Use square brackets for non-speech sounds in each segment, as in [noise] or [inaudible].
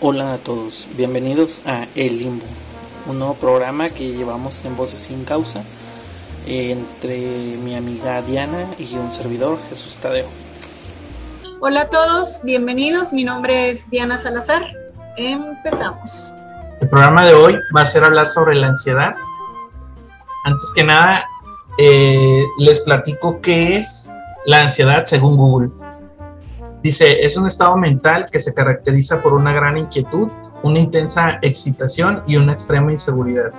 Hola a todos, bienvenidos a El Limbo, un nuevo programa que llevamos en Voces sin Causa entre mi amiga Diana y un servidor, Jesús Tadeo. Hola a todos, bienvenidos, mi nombre es Diana Salazar, empezamos. El programa de hoy va a ser hablar sobre la ansiedad. Antes que nada, eh, les platico qué es la ansiedad según Google. Dice, es un estado mental que se caracteriza por una gran inquietud, una intensa excitación y una extrema inseguridad.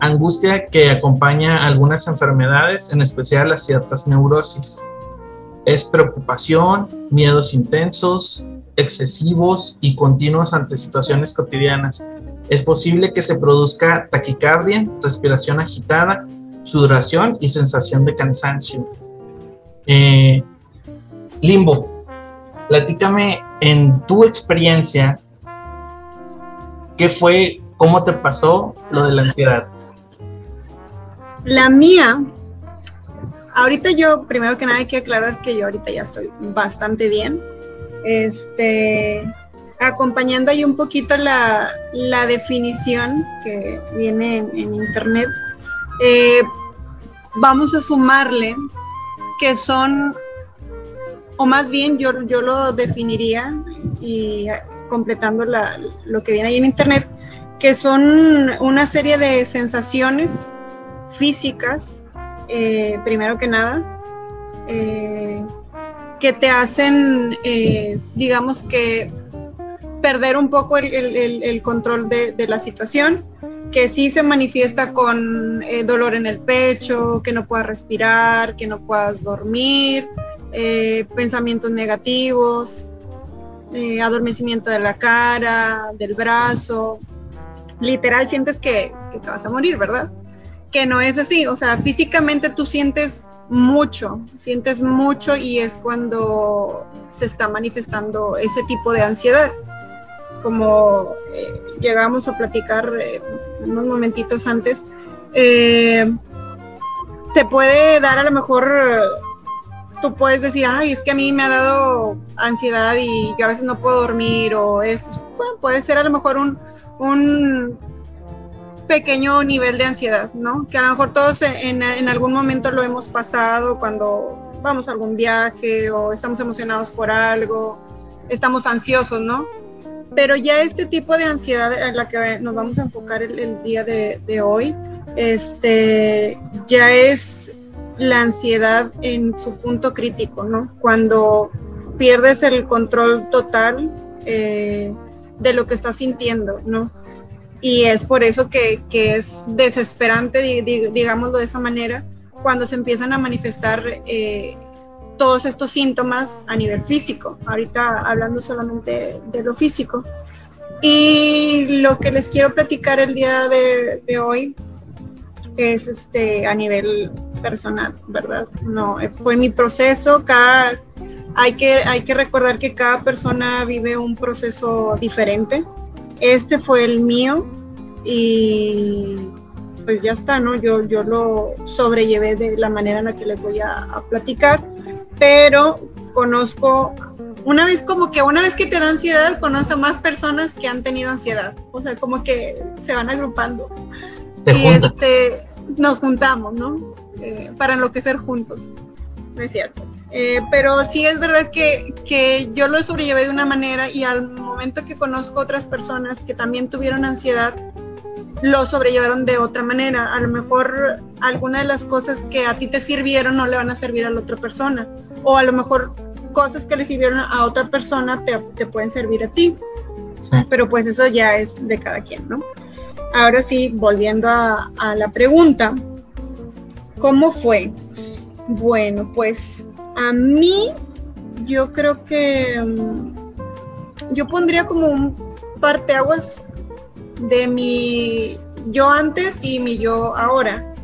Angustia que acompaña algunas enfermedades, en especial a ciertas neurosis. Es preocupación, miedos intensos, excesivos y continuos ante situaciones cotidianas. Es posible que se produzca taquicardia, respiración agitada, sudoración y sensación de cansancio. Eh, limbo, platícame en tu experiencia, ¿qué fue, cómo te pasó lo de la ansiedad? La mía, ahorita yo, primero que nada hay que aclarar que yo ahorita ya estoy bastante bien. Este, acompañando ahí un poquito la, definición que viene en, internet, eh, vamos a sumarle que son o más bien yo, yo lo definiría y completando lo que viene ahí en internet, que son una serie de sensaciones físicas, eh, primero que nada, eh, que te hacen, eh, digamos que, perder un poco el, control de, de, la situación, que sí se manifiesta con dolor en el pecho, que no puedas respirar, que no puedas dormir, eh, pensamientos negativos, eh, adormecimiento de la cara, del brazo. Literal sientes que, te vas a morir, ¿verdad? Que no es así, o sea, físicamente tú sientes mucho, sientes mucho y es cuando se está manifestando ese tipo de ansiedad. Como eh, llegamos a platicar unos momentitos antes, te puede dar a lo mejor tú puedes decir, ay, es que a mí me ha dado ansiedad y yo a veces no puedo dormir o esto. puede ser a lo mejor un, un pequeño nivel de ansiedad, ¿no? Que a lo mejor todos en, en, algún momento lo hemos pasado cuando vamos a algún viaje o estamos emocionados por algo, estamos ansiosos, ¿no? Pero ya este tipo de ansiedad en la que nos vamos a enfocar el, el día de, de, hoy, este, ya es la ansiedad en su punto crítico, ¿no? Cuando pierdes el control total eh, de lo que estás sintiendo, ¿no? Y es por eso que, es desesperante, digámoslo de esa manera, cuando se empiezan a manifestar eh, todos estos síntomas a nivel físico. Ahorita hablando solamente de lo físico. Y lo que les quiero platicar el día de hoy es este a nivel personal, ¿verdad? No, eh, fue mi proceso, cada hay que, hay que recordar que cada persona vive un proceso diferente. Este fue el mío y pues ya está, ¿no? Yo, yo lo sobrellevé de la manera en la que les voy a, platicar, pero conozco, una vez como que una vez que te da ansiedad, conoce más personas que han tenido ansiedad, o sea, como que se van agrupando y este, nos juntamos, ¿no? Eh, para enloquecer juntos. No es cierto. Eh, pero sí es verdad que, que, yo lo sobrellevé de una manera y al momento que conozco otras personas que también tuvieron ansiedad, lo sobrellevaron de otra manera. A lo mejor alguna de las cosas que a ti te sirvieron no le van a servir a la otra persona. O a lo mejor cosas que le sirvieron a otra persona te, te pueden servir a ti. Pero pues eso ya es de cada quien, ¿no? Ahora sí, volviendo a, la pregunta, ¿cómo fue? Bueno, pues a mí yo creo que mm, yo pondría como un parteaguas de mi yo antes y mi yo ahora.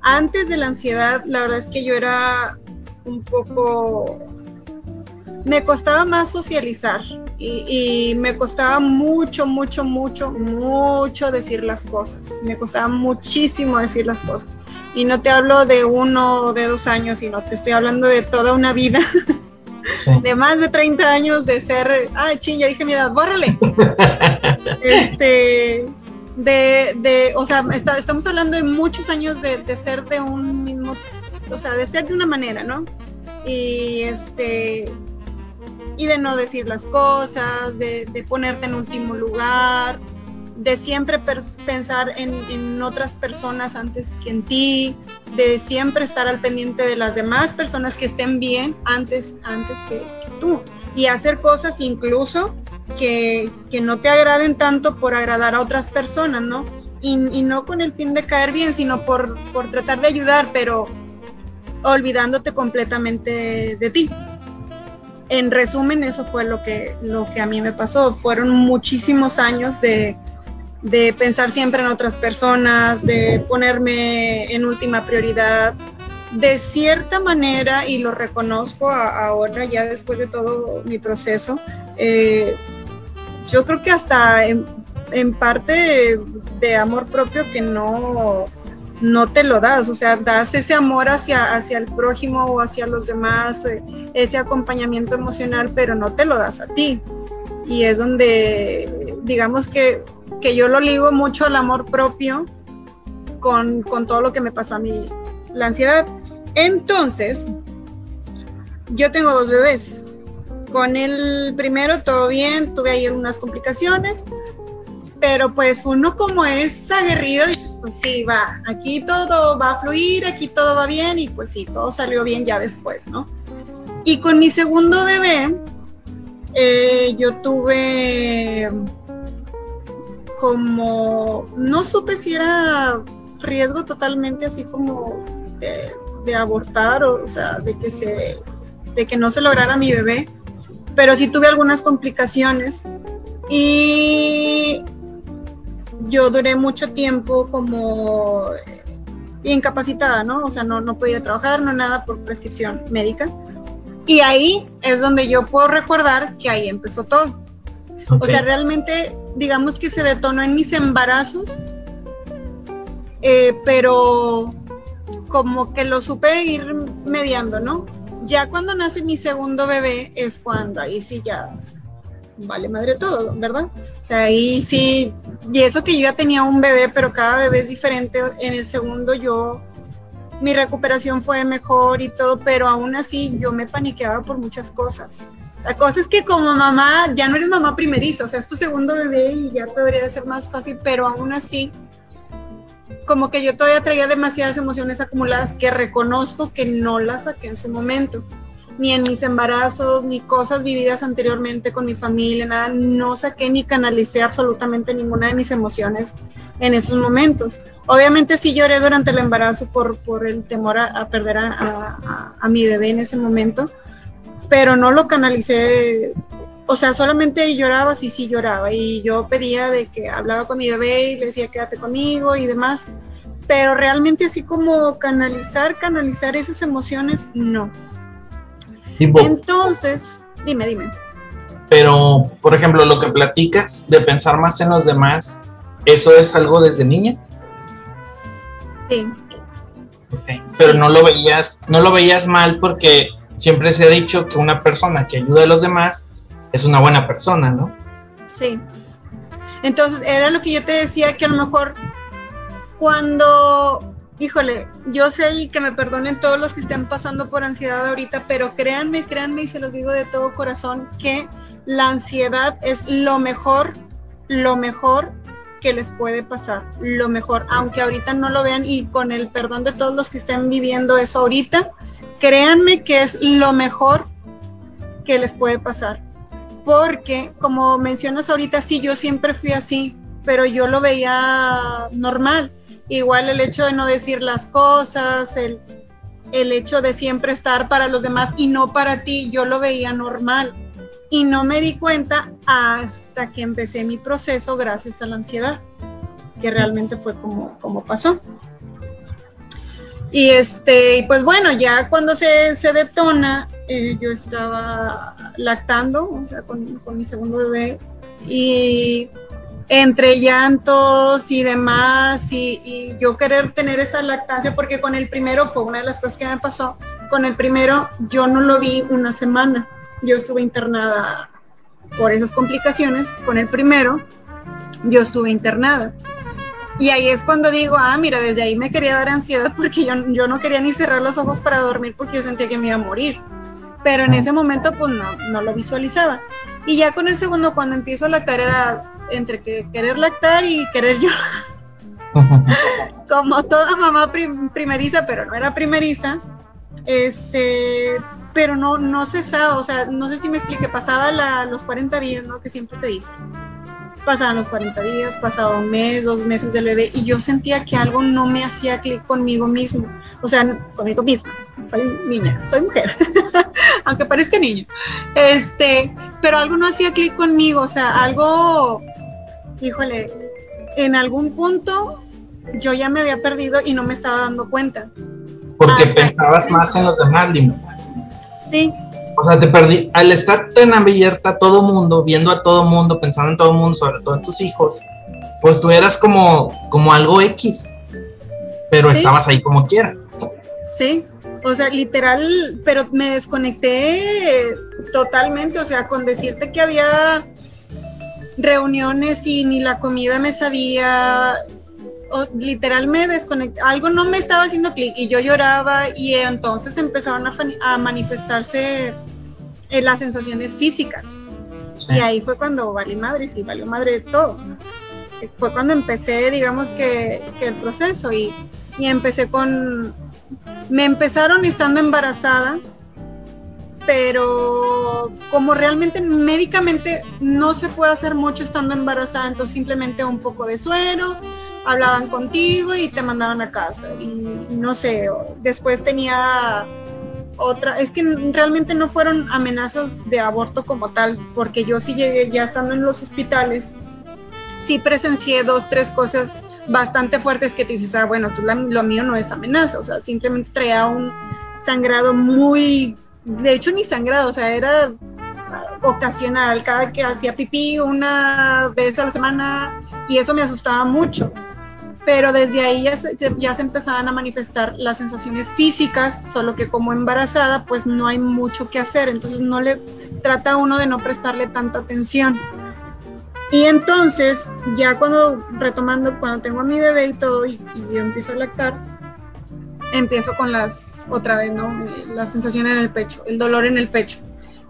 Antes de la ansiedad, la verdad es que yo era un poco me costaba más socializar y, me costaba mucho, mucho, mucho, mucho decir las cosas. Me costaba muchísimo decir las cosas. Y no te hablo de uno o de dos años, sino te estoy hablando de toda una vida. [laughs] de más de 30 años de ser, ay, ching, ya dije mi edad, bórrale. [laughs] este, de, de, o sea, estamos hablando de muchos años de, de, ser de un mismo, o sea, de ser de una manera, ¿no? Y este, y de no decir las cosas, de, de ponerte en último lugar, de siempre pensar en, otras personas antes que en ti, de siempre estar al pendiente de las demás personas que estén bien antes, antes que, tú. Y hacer cosas incluso que, no te agraden tanto por agradar a otras personas, ¿no? Y, no con el fin de caer bien, sino por, por tratar de ayudar, pero olvidándote completamente de ti en resumen, eso fue lo que, lo que a mí me pasó. Fueron muchísimos años de, de pensar siempre en otras personas, de ponerme en última prioridad. De cierta manera, y lo reconozco ahora, ya después de todo mi proceso, eh, yo creo que hasta en, parte de, amor propio que no, no te lo das, o sea, das ese amor hacia, hacia el prójimo o hacia los demás, eh, ese acompañamiento emocional, pero no te lo das a ti. Y es donde, digamos que que yo lo ligo mucho al amor propio con, todo lo que me pasó a mí, la ansiedad. Entonces, yo tengo dos bebés. Con el primero todo bien, tuve ahí algunas complicaciones, pero pues uno como es aguerrido, pues sí, va, aquí todo va a fluir, aquí todo va bien y pues sí, todo salió bien ya después, ¿no? Y con mi segundo bebé, eh, yo tuve como no supe si era riesgo totalmente así como de, abortar o, sea de que se de que no se lograra mi bebé pero sí tuve algunas complicaciones y yo duré mucho tiempo como incapacitada, ¿no? O sea, no, no podía trabajar, no nada por prescripción médica. Y ahí es donde yo puedo recordar que ahí empezó todo. O sea, realmente, digamos que se detonó en mis embarazos, eh, pero como que lo supe ir mediando, ¿no? Ya cuando nace mi segundo bebé es cuando ahí sí ya vale madre todo, ¿verdad? O sea, ahí sí, y eso que yo ya tenía un bebé, pero cada bebé es diferente. En el segundo yo, mi recuperación fue mejor y todo, pero aún así yo me paniqueaba por muchas cosas. La cosa es que como mamá, ya no eres mamá primeriza, o sea, es tu segundo bebé y ya debería ser más fácil, pero aún así, como que yo todavía traía demasiadas emociones acumuladas que reconozco que no las saqué en su momento, ni en mis embarazos, ni cosas vividas anteriormente con mi familia, nada, no saqué ni canalicé absolutamente ninguna de mis emociones en esos momentos. Obviamente sí lloré durante el embarazo por, por el temor a, perder a, a mi bebé en ese momento, pero no lo canalicé, o sea, solamente lloraba, sí, sí lloraba, y yo pedía de que hablaba con mi bebé y le decía quédate conmigo y demás, pero realmente así como canalizar, canalizar esas emociones, no. Entonces, dime, dime. Pero, por ejemplo, lo que platicas de pensar más en los demás, ¿eso es algo desde niña? Sí. Pero no lo veías, no lo veías mal porque siempre se ha dicho que una persona que ayuda a los demás es una buena persona, ¿no? Sí. Entonces, era lo que yo te decía, que a lo mejor cuando, híjole, yo sé que me perdonen todos los que estén pasando por ansiedad ahorita, pero créanme, créanme y se los digo de todo corazón, que la ansiedad es lo mejor, lo mejor que les puede pasar, lo mejor, aunque ahorita no lo vean y con el perdón de todos los que estén viviendo eso ahorita, créanme que es lo mejor que les puede pasar. Porque, como mencionas ahorita, sí, yo siempre fui así, pero yo lo veía normal. Igual el hecho de no decir las cosas, el, el hecho de siempre estar para los demás y no para ti, yo lo veía normal. Y no me di cuenta hasta que empecé mi proceso gracias a la ansiedad, que realmente fue como, como pasó. Y este, pues bueno, ya cuando se, se detona, eh, yo estaba lactando, o sea, con, mi segundo bebé, y entre llantos y demás, y, yo querer tener esa lactancia, porque con el primero fue una de las cosas que me pasó, con el primero yo no lo vi una semana, yo estuve internada por esas complicaciones. Con el primero, yo estuve internada. Y ahí es cuando digo, ah, mira, desde ahí me quería dar ansiedad [laughs] porque yo, yo no quería ni cerrar los ojos para dormir porque yo sentía que me iba a morir. Pero en ese momento, pues no, no lo visualizaba. Y ya con el segundo, cuando empiezo a lactar, era entre que querer lactar y querer llorar. [laughs] Como toda mamá primeriza, pero no era primeriza. Este, pero no, no cesaba, o sea, no sé si me expliqué, pasaba la, los 40 días, ¿no? Que siempre te dicen pasaban los 40 días, pasaba un mes, dos meses del bebé y yo sentía que algo no me hacía clic conmigo mismo, o sea, conmigo misma. Soy niña, soy mujer, [laughs] aunque parezca niño. Este, pero algo no hacía clic conmigo, o sea, algo, híjole, en algún punto yo ya me había perdido y no me estaba dando cuenta. Porque pensabas más en los demás, Lima. Sí, o sea, te perdí. Al estar tan abierta todo mundo, viendo a todo mundo, pensando en todo mundo, sobre todo en tus hijos, pues tú eras como, como algo X, pero estabas ahí como quiera. Sí, o sea, literal, pero me desconecté totalmente, o sea, con decirte que había reuniones y ni la comida me sabía, o, literal me desconecté, algo no me estaba haciendo clic y yo lloraba y entonces empezaron a, manifestarse eh, las sensaciones físicas. Y ahí fue cuando valí madre, sí, valió madre todo. Fue cuando empecé, digamos que, el proceso y, y empecé con, me empezaron estando embarazada, pero como realmente médicamente no se puede hacer mucho estando embarazada, entonces simplemente un poco de suero, hablaban contigo y te mandaban a casa. Y no sé, después tenía otra, es que realmente no fueron amenazas de aborto como tal, porque yo sí llegué ya estando en los hospitales, sí presencié dos, tres cosas bastante fuertes que tú dices, ah, bueno, tú lo mío no es amenaza, o sea, simplemente traía un sangrado muy, de hecho ni sangrado, o sea, era ocasional, cada que hacía pipí una vez a la semana y eso me asustaba mucho pero desde ahí ya se, ya se empezaban a manifestar las sensaciones físicas, solo que como embarazada pues no hay mucho que hacer, entonces no le trata uno de no prestarle tanta atención. Y entonces, ya cuando retomando, cuando tengo a mi bebé y todo, y, yo empiezo a lactar, empiezo con las, otra vez, ¿no? La sensación en el pecho, el dolor en el pecho.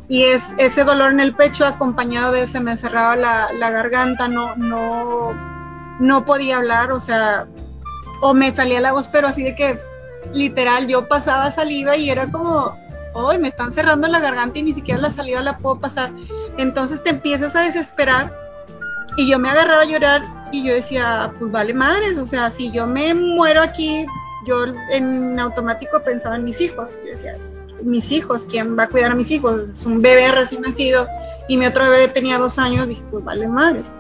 Y es ese dolor en el pecho acompañado de se me cerraba la, la garganta, no, no no podía hablar, o sea, o me salía la voz, pero así de que literal yo pasaba saliva y era como, hoy me están cerrando la garganta y ni siquiera la saliva la puedo pasar. Entonces te empiezas a desesperar y yo me agarraba a llorar y yo decía, pues vale madres, o sea, si yo me muero aquí, yo en automático pensaba en mis hijos. Yo decía, mis hijos, ¿quién va a cuidar a mis hijos? Es un bebé recién nacido y mi otro bebé tenía dos años, dije, pues vale madres.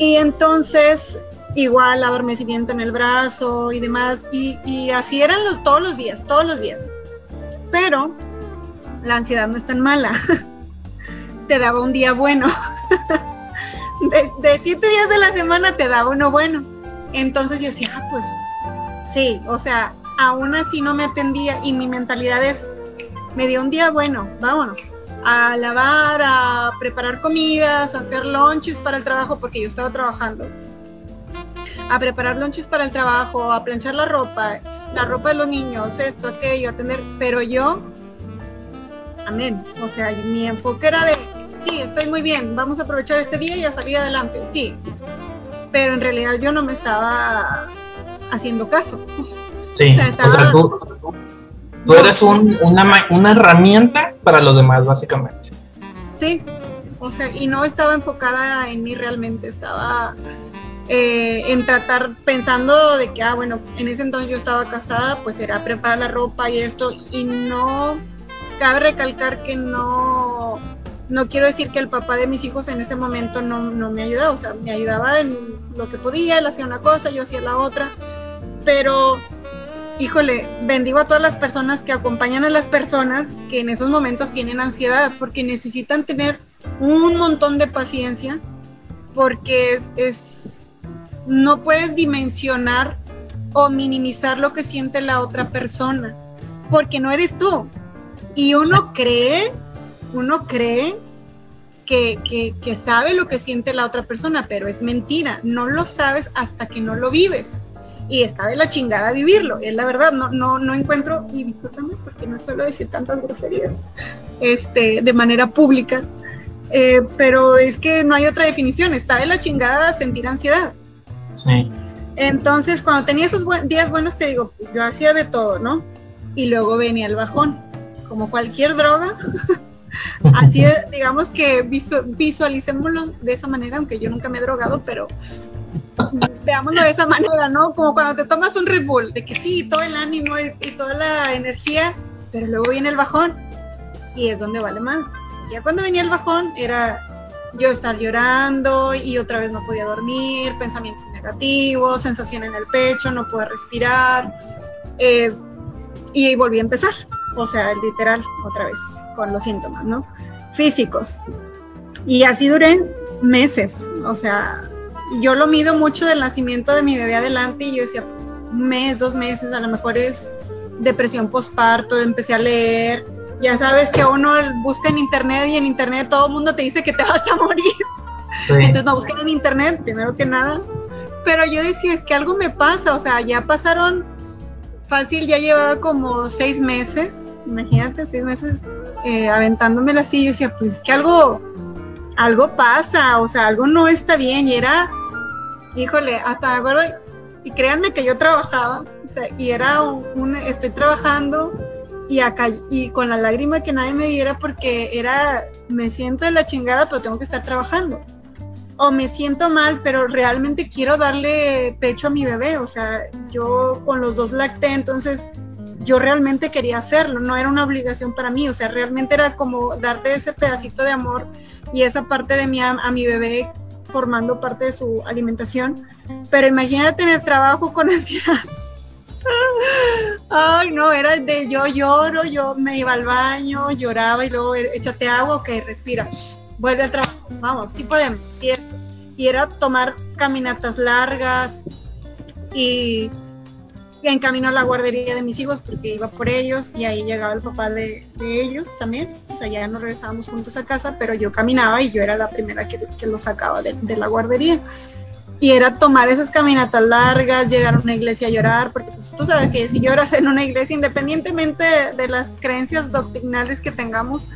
Y entonces, igual adormecimiento en el brazo y demás, y, así eran los, todos los días, todos los días. Pero la ansiedad no es tan mala, [laughs] te daba un día bueno. [laughs] de, siete días de la semana te daba uno bueno. Entonces yo decía, ah, pues sí, o sea, aún así no me atendía y mi mentalidad es, me dio un día bueno, vámonos a lavar, a preparar comidas, a hacer lunches para el trabajo, porque yo estaba trabajando. A preparar lunches para el trabajo, a planchar la ropa, la ropa de los niños, esto, aquello, a tener. Pero yo, amén. O sea, mi enfoque era de, sí, estoy muy bien, vamos a aprovechar este día y a salir adelante, sí. Pero en realidad yo no me estaba haciendo caso. Sí, o sea, tú, Tú eres una, una herramienta para los demás, básicamente. Sí, o sea, y no estaba enfocada en mí realmente, estaba eh, en tratar, pensando de que, ah, bueno, en ese entonces yo estaba casada, pues era preparar la ropa y esto, y no, cabe recalcar que no, no quiero decir que el papá de mis hijos en ese momento no, no me ayudaba, o sea, me ayudaba en lo que podía, él hacía una cosa, yo hacía la otra, pero híjole, bendigo a todas las personas que acompañan a las personas que en esos momentos tienen ansiedad, porque necesitan tener un montón de paciencia, porque es, no puedes dimensionar o minimizar lo que siente la otra persona, porque no eres tú. Y uno cree uno cree que, que, sabe lo que siente la otra persona, pero es mentira, no lo sabes hasta que no lo vives. Y está de la chingada vivirlo, es la verdad, no, no, no encuentro, y discúlpame porque no suelo decir tantas groserías este, de manera pública, eh, pero es que no hay otra definición, está de la chingada sentir ansiedad. Sí. Entonces, cuando tenía esos días buenos, te digo, yo hacía de todo, ¿no? Y luego venía el bajón, como cualquier droga. [laughs] Así, digamos que visualicémoslo de esa manera, aunque yo nunca me he drogado, pero veámoslo de esa manera, ¿no? Como cuando te tomas un Red Bull, de que sí, todo el ánimo y, y toda la energía, pero luego viene el bajón y es donde vale más. Ya cuando venía el bajón era yo estar llorando y otra vez no podía dormir, pensamientos negativos, sensación en el pecho, no puedo respirar. Eh, y volví a empezar, o sea, literal, otra vez, con los síntomas, ¿no? Físicos. Y así duré meses, o sea, yo lo mido mucho del nacimiento de mi bebé adelante y yo decía, un mes, dos meses, a lo mejor es depresión postparto, empecé a leer, ya sabes que uno busca en internet y en internet todo el mundo te dice que te [laughs] vas a morir. Entonces no busquen en internet, primero que nada. Pero yo decía, es que algo me pasa, o sea, ya pasaron fácil, ya llevaba como seis meses, imagínate, seis meses eh, aventándomela así, yo decía, pues que algo, algo pasa, o sea, algo no está bien, y era, híjole, hasta me acuerdo, y créanme que yo trabajaba, o sea, y era un estoy trabajando, y acá y con la lágrima que nadie me viera porque era me siento de la chingada pero tengo que estar trabajando. O me siento mal pero realmente quiero darle pecho a mi bebé o sea yo con los dos lacté entonces yo realmente quería hacerlo no era una obligación para mí o sea realmente era como darle ese pedacito de amor y esa parte de mí a, a mi bebé formando parte de su alimentación pero imagínate en el trabajo con [laughs] ansiedad Ay, no, era de yo lloro, yo me iba al baño, lloraba y luego échate agua, ok, respira, vuelve al trabajo, vamos, sí podemos, sí esto. Y era tomar caminatas largas y en camino a la guardería de mis hijos porque iba por ellos y ahí llegaba el papá de, ellos también. O sea, ya nos regresábamos juntos a casa, pero yo caminaba y yo era la primera que, que los sacaba de, de la guardería y era tomar esas caminatas largas, llegar a una iglesia a llorar, porque pues, tú sabes que si lloras en una iglesia, independientemente de, las creencias doctrinales que tengamos,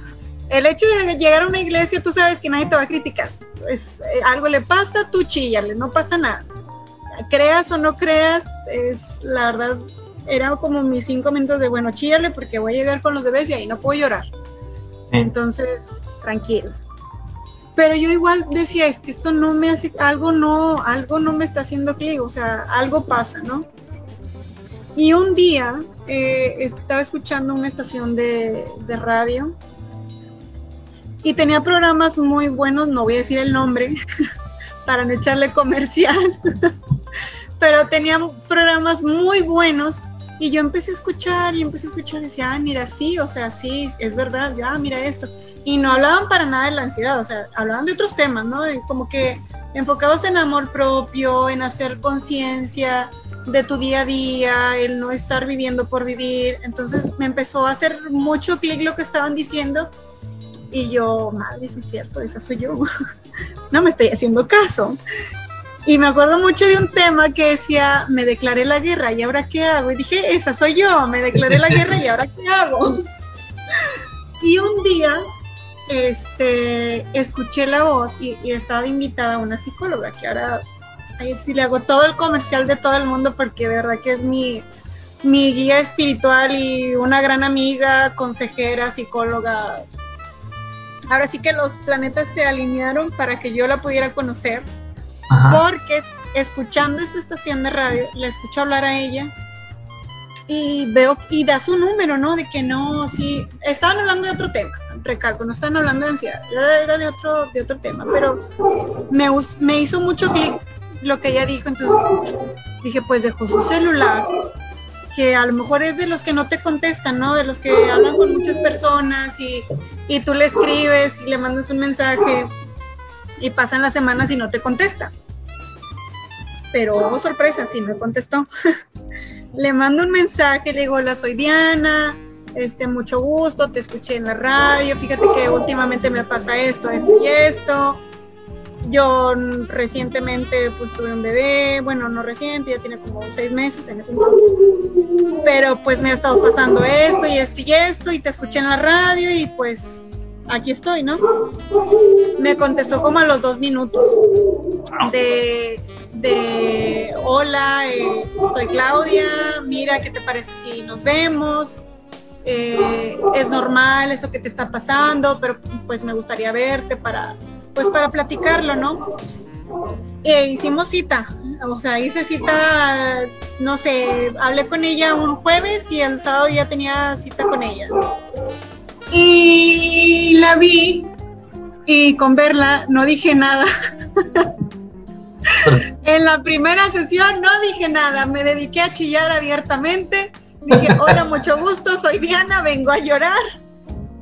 el hecho de llegar a una iglesia, tú sabes que nadie te va a criticar. Pues, eh, algo le pasa, tú chíllale, no pasa nada. Creas o no creas, es la verdad, era como mis cinco minutos de, bueno, chíllale porque voy a llegar con los bebés y ahí no puedo llorar. Entonces, tranquilo pero yo igual decía, es que esto no me hace, algo no, algo no me está haciendo clic, o sea, algo pasa, ¿no? Y un día eh, estaba escuchando una estación de, de, radio y tenía programas muy buenos, no voy a decir el nombre [laughs] para no echarle comercial, [laughs] pero tenía programas muy buenos y yo empecé a escuchar y empecé a escuchar y decía, ah, mira, sí, o sea, sí, es verdad, ya, ah, mira esto. Y no hablaban para nada de la ansiedad, o sea, hablaban de otros temas, ¿no? como que enfocados en amor propio, en hacer conciencia de tu día a día, el no estar viviendo por vivir. Entonces me empezó a hacer mucho clic lo que estaban diciendo. Y yo, madre, sí es cierto, esa soy yo. [laughs] no me estoy haciendo caso. Y me acuerdo mucho de un tema que decía, me declaré la guerra y ahora qué hago. Y dije, esa soy yo, me declaré la guerra y ahora qué hago. [laughs] y un día este, escuché la voz y, estaba invitada a una psicóloga, que ahora ahí sí le hago todo el comercial de todo el mundo porque de verdad que es mi, mi guía espiritual y una gran amiga, consejera, psicóloga. Ahora sí que los planetas se alinearon para que yo la pudiera conocer porque escuchando esta estación de radio, la escucho hablar a ella y veo y da su número, ¿no? De que no, sí, estaban hablando de otro tema, recalco, no estaban hablando de ansiedad, era de otro, de otro tema, pero me, me hizo mucho clic lo que ella dijo, entonces dije, pues dejó su celular, que a lo mejor es de los que no te contestan, ¿no? De los que hablan con muchas personas y, y tú le escribes y le mandas un mensaje y pasan las semanas y no te contesta. Pero, oh, sorpresa, sí me contestó. [laughs] le mando un mensaje, le digo, hola, soy Diana, este, mucho gusto, te escuché en la radio, fíjate que últimamente me pasa esto, esto y esto. Yo recientemente pues tuve un bebé, bueno, no reciente, ya tiene como seis meses en ese entonces, pero pues me ha estado pasando esto y esto y esto y te escuché en la radio y pues aquí estoy, ¿no? Me contestó como a los dos minutos de, de hola, eh, soy Claudia, mira, ¿qué te parece si nos vemos? Eh, es normal eso que te está pasando, pero pues me gustaría verte para, pues para platicarlo, ¿no? E hicimos cita, o sea, hice cita, no sé, hablé con ella un jueves y el sábado ya tenía cita con ella. Y la vi y con verla no dije nada. [laughs] en la primera sesión no dije nada, me dediqué a chillar abiertamente Dije, hola, mucho gusto, soy Diana, vengo a llorar.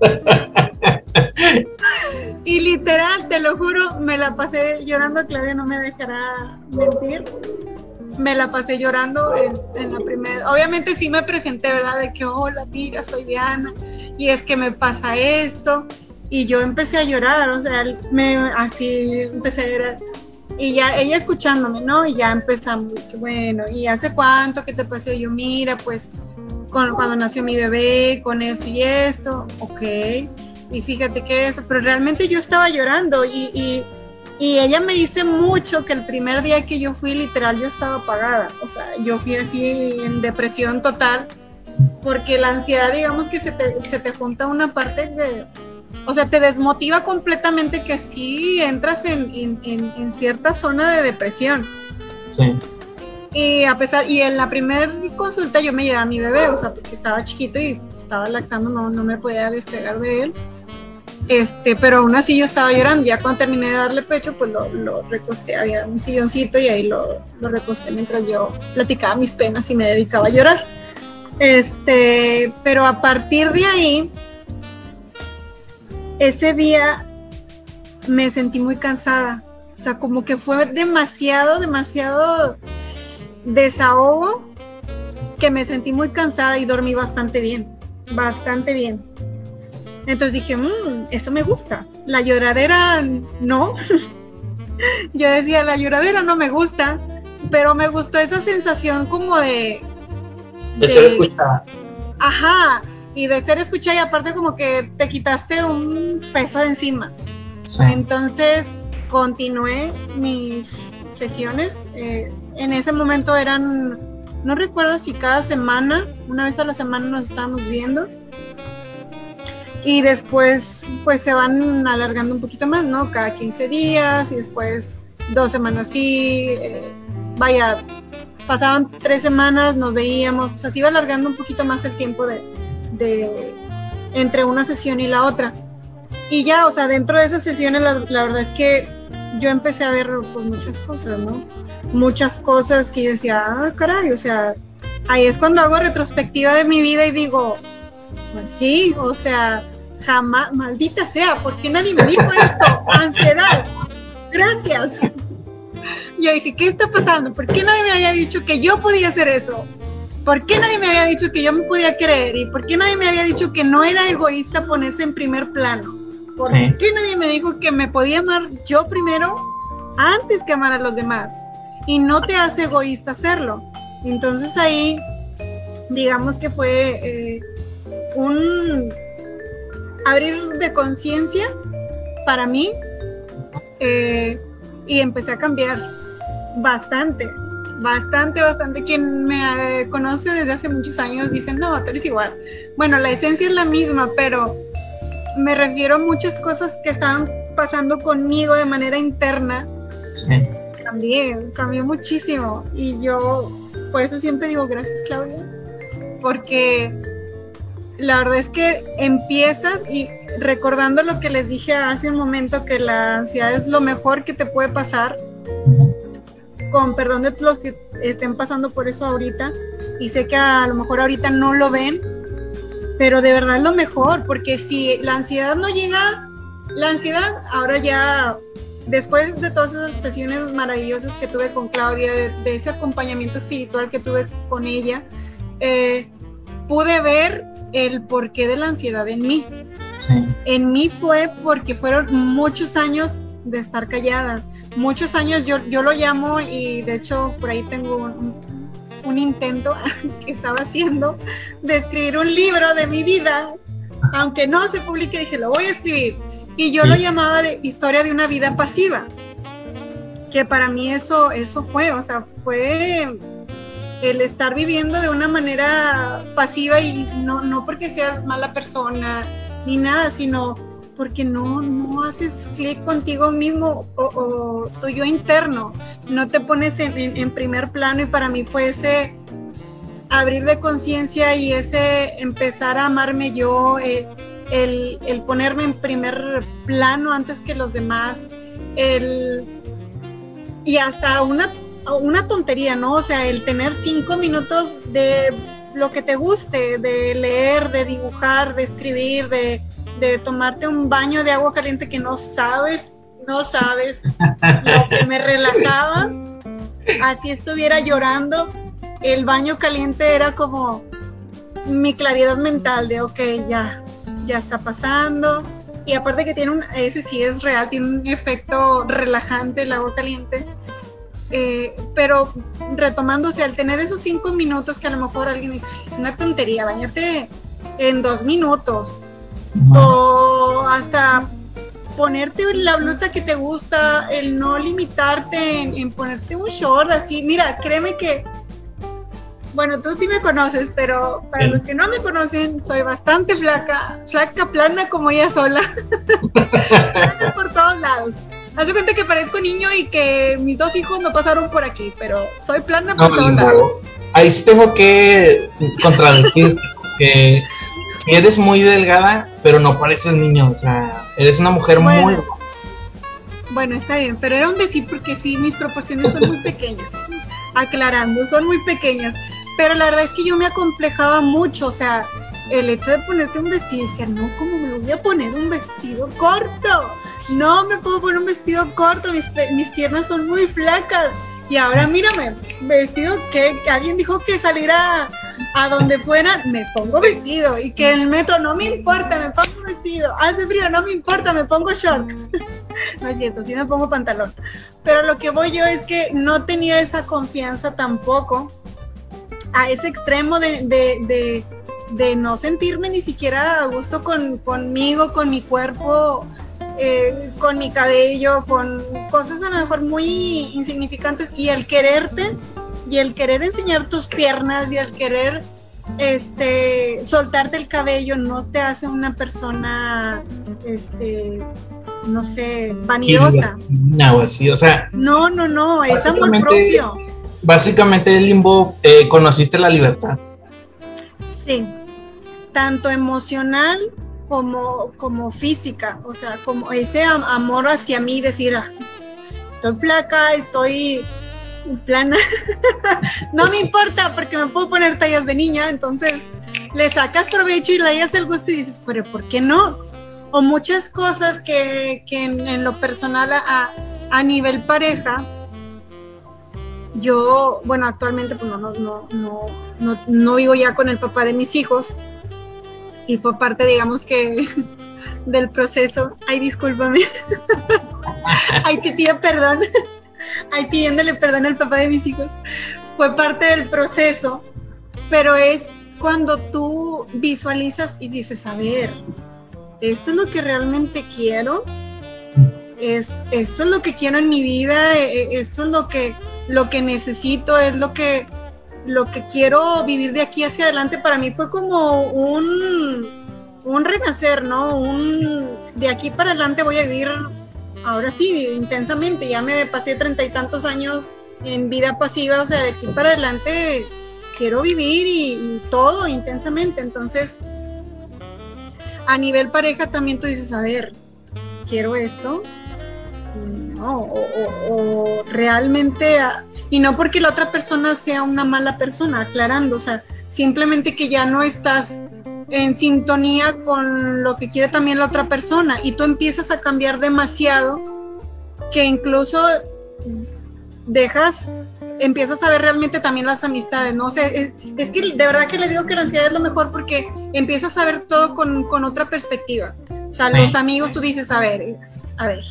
[laughs] y literal, te lo juro, me la pasé llorando, Claudia no me dejará mentir. Me la pasé llorando en, la primera. Obviamente sí me presenté, ¿verdad? De que, hola, mira, soy Diana, y es que me pasa esto. Y yo empecé a llorar, o sea, me, así empecé a llorar. Y ya ella escuchándome, ¿no? Y ya empezamos, bueno, ¿y hace cuánto que te pasó? yo, mira, pues cuando nació mi bebé, con esto y esto, ok, y fíjate que eso, pero realmente yo estaba llorando y, y, ella me dice mucho que el primer día que yo fui literal yo estaba apagada, o sea, yo fui así en depresión total, porque la ansiedad digamos que se te, se te junta una parte de, o sea, te desmotiva completamente que sí entras en, en, en, en cierta zona de depresión. Sí. Y a pesar, y en la primera consulta yo me llevaba a mi bebé, o sea, porque estaba chiquito y estaba lactando, no, no me podía despegar de él. Este, pero aún así yo estaba llorando. Ya cuando terminé de darle pecho, pues lo, lo recosté, había un silloncito y ahí lo, recosté mientras yo platicaba mis penas y me dedicaba a llorar. Este, pero a partir de ahí, ese día me sentí muy cansada. O sea, como que fue demasiado, demasiado desahogo que me sentí muy cansada y dormí bastante bien, bastante bien. Entonces dije, mmm, eso me gusta. La lloradera no. [laughs] Yo decía, la lloradera no me gusta, pero me gustó esa sensación como de... De, ser escuchada. Ajá, y de ser escuchada y aparte como que te quitaste un peso de encima. Entonces continué mis sesiones. Eh, en ese momento eran, no recuerdo si cada semana, una vez a la semana nos estábamos viendo. Y después, pues se van alargando un poquito más, ¿no? Cada 15 días y después dos semanas sí. Eh, vaya, pasaban tres semanas, nos veíamos, o sea, se iba alargando un poquito más el tiempo de, de entre una sesión y la otra. Y ya, o sea, dentro de esas sesiones, la, la verdad es que yo empecé a ver pues, muchas cosas, ¿no? Muchas cosas que yo decía, ah, caray, o sea, ahí es cuando hago retrospectiva de mi vida y digo, pues sí, o sea, jamás, maldita sea, ¿por qué nadie me dijo esto? Ansiedad, gracias. Yo dije, ¿qué está pasando? ¿Por qué nadie me había dicho que yo podía hacer eso? ¿Por qué nadie me había dicho que yo me podía creer? ¿Y por qué nadie me había dicho que no era egoísta ponerse en primer plano? ¿Por qué nadie me dijo que me podía amar yo primero antes que amar a los demás? Y no te hace egoísta hacerlo. Entonces ahí, digamos que fue eh, un abrir de conciencia para mí eh, y empecé a cambiar bastante, bastante, bastante. Quien me conoce desde hace muchos años dice, no, tú eres igual. Bueno, la esencia es la misma, pero me refiero a muchas cosas que estaban pasando conmigo de manera interna. Sí. Cambié, cambié muchísimo. Y yo, por eso siempre digo gracias, Claudia, porque la verdad es que empiezas y recordando lo que les dije hace un momento, que la ansiedad es lo mejor que te puede pasar, con perdón de los que estén pasando por eso ahorita, y sé que a lo mejor ahorita no lo ven, pero de verdad es lo mejor, porque si la ansiedad no llega, la ansiedad ahora ya, después de todas esas sesiones maravillosas que tuve con Claudia, de, ese acompañamiento espiritual que tuve con ella, eh, pude ver el porqué de la ansiedad en mí. En mí fue porque fueron muchos años de estar callada, muchos años, yo, yo lo llamo y de hecho por ahí tengo un, un intento [laughs] que estaba haciendo de escribir un libro de mi vida, aunque no se publique, dije, lo voy a escribir. Y yo lo llamaba de historia de una vida pasiva, que para mí eso, eso fue, o sea, fue el estar viviendo de una manera pasiva y no, no porque seas mala persona ni nada, sino porque no, no haces clic contigo mismo o, tu yo interno, no te pones en, primer plano y para mí fue ese abrir de conciencia y ese empezar a amarme yo, eh, el, el, ponerme en primer plano antes que los demás, el, y hasta una, una tontería, ¿no? O sea, el tener cinco minutos de lo que te guste, de leer, de dibujar, de escribir, de, de tomarte un baño de agua caliente que no sabes, no sabes lo que me relajaba. Así estuviera llorando, el baño caliente era como mi claridad mental de, ok, ya, ya está pasando. Y aparte que tiene un, ese sí es real, tiene un efecto relajante el agua caliente. Eh, pero retomándose, al tener esos cinco minutos que a lo mejor alguien dice, es una tontería, bañarte en dos minutos, o hasta ponerte la blusa que te gusta, el no limitarte en, ponerte un short así. Mira, créeme que, bueno, tú sí me conoces, pero para los que no me conocen, soy bastante flaca, flaca, plana como ella sola, [laughs] por todos lados. Hace cuenta que parezco niño y que mis dos hijos no pasaron por aquí, pero soy plana por todos lados. Ahí sí tengo que contradecir que si eres muy delgada, pero no pareces niño, o sea, eres una mujer muy... Bueno, está bien, pero era un decir porque sí, mis proporciones son muy pequeñas. Aclarando, son muy pequeñas. Pero la verdad es que yo me acomplejaba mucho, o sea, el hecho de ponerte un vestido, decía, no, ¿cómo me voy a poner un vestido corto? No me puedo poner un vestido corto, mis, mis piernas son muy flacas. Y ahora mírame, vestido que, alguien dijo que saliera a donde fuera, me pongo vestido. Y que el metro no me importa, me pongo vestido. Hace frío, no me importa, me pongo short. [laughs] no es cierto, sí me pongo pantalón. Pero lo que voy yo es que no tenía esa confianza tampoco a ese extremo de, de, de, no sentirme ni siquiera a gusto con, conmigo, con mi cuerpo eh, con mi cabello, con cosas a lo mejor muy insignificantes. Y el quererte y el querer enseñar tus piernas y el querer este soltarte el cabello no te hace una persona este no sé vanidosa. No así o sea no no no es amor propio básicamente el limbo eh, conociste la libertad. Sí. Tanto emocional como, como física, o sea, como ese amor hacia mí, decir, ah, estoy flaca, estoy plana, [laughs] no me importa porque me puedo poner tallas de niña, entonces le sacas provecho y le hayas el gusto y dices, pero ¿por qué no? O muchas cosas que, que en, lo personal a, a, nivel pareja, yo, bueno, actualmente pues no, no, no, no, vivo ya con el papá de mis hijos, y fue parte, digamos que, [laughs] del proceso. Ay, discúlpame. [laughs] Ay, te pido perdón. [laughs] Ay, pidiéndole perdón al papá de mis hijos. Fue parte del proceso, pero es cuando tú visualizas y dices, a ver, esto es lo que realmente quiero, es, esto es lo que quiero en mi vida, e, e, esto es lo que, lo que necesito, es lo que, lo que quiero vivir de aquí hacia adelante para mí fue como un, un renacer, ¿no? Un de aquí para adelante voy a vivir ahora sí, intensamente. Ya me pasé treinta y tantos años en vida pasiva, o sea, de aquí para adelante quiero vivir y, todo intensamente. Entonces, a nivel pareja también tú dices, a ver, quiero esto, no, o, o realmente y no porque la otra persona sea una mala persona, aclarando, o sea, simplemente que ya no estás en sintonía con lo que quiere también la otra persona y tú empiezas a cambiar demasiado que incluso dejas empiezas a ver realmente también las amistades, ¿no? sé, es, que de verdad que les digo que la ansiedad es lo mejor porque empiezas a ver todo con, con otra perspectiva. O sea, los amigos tú dices, a ver, a ver,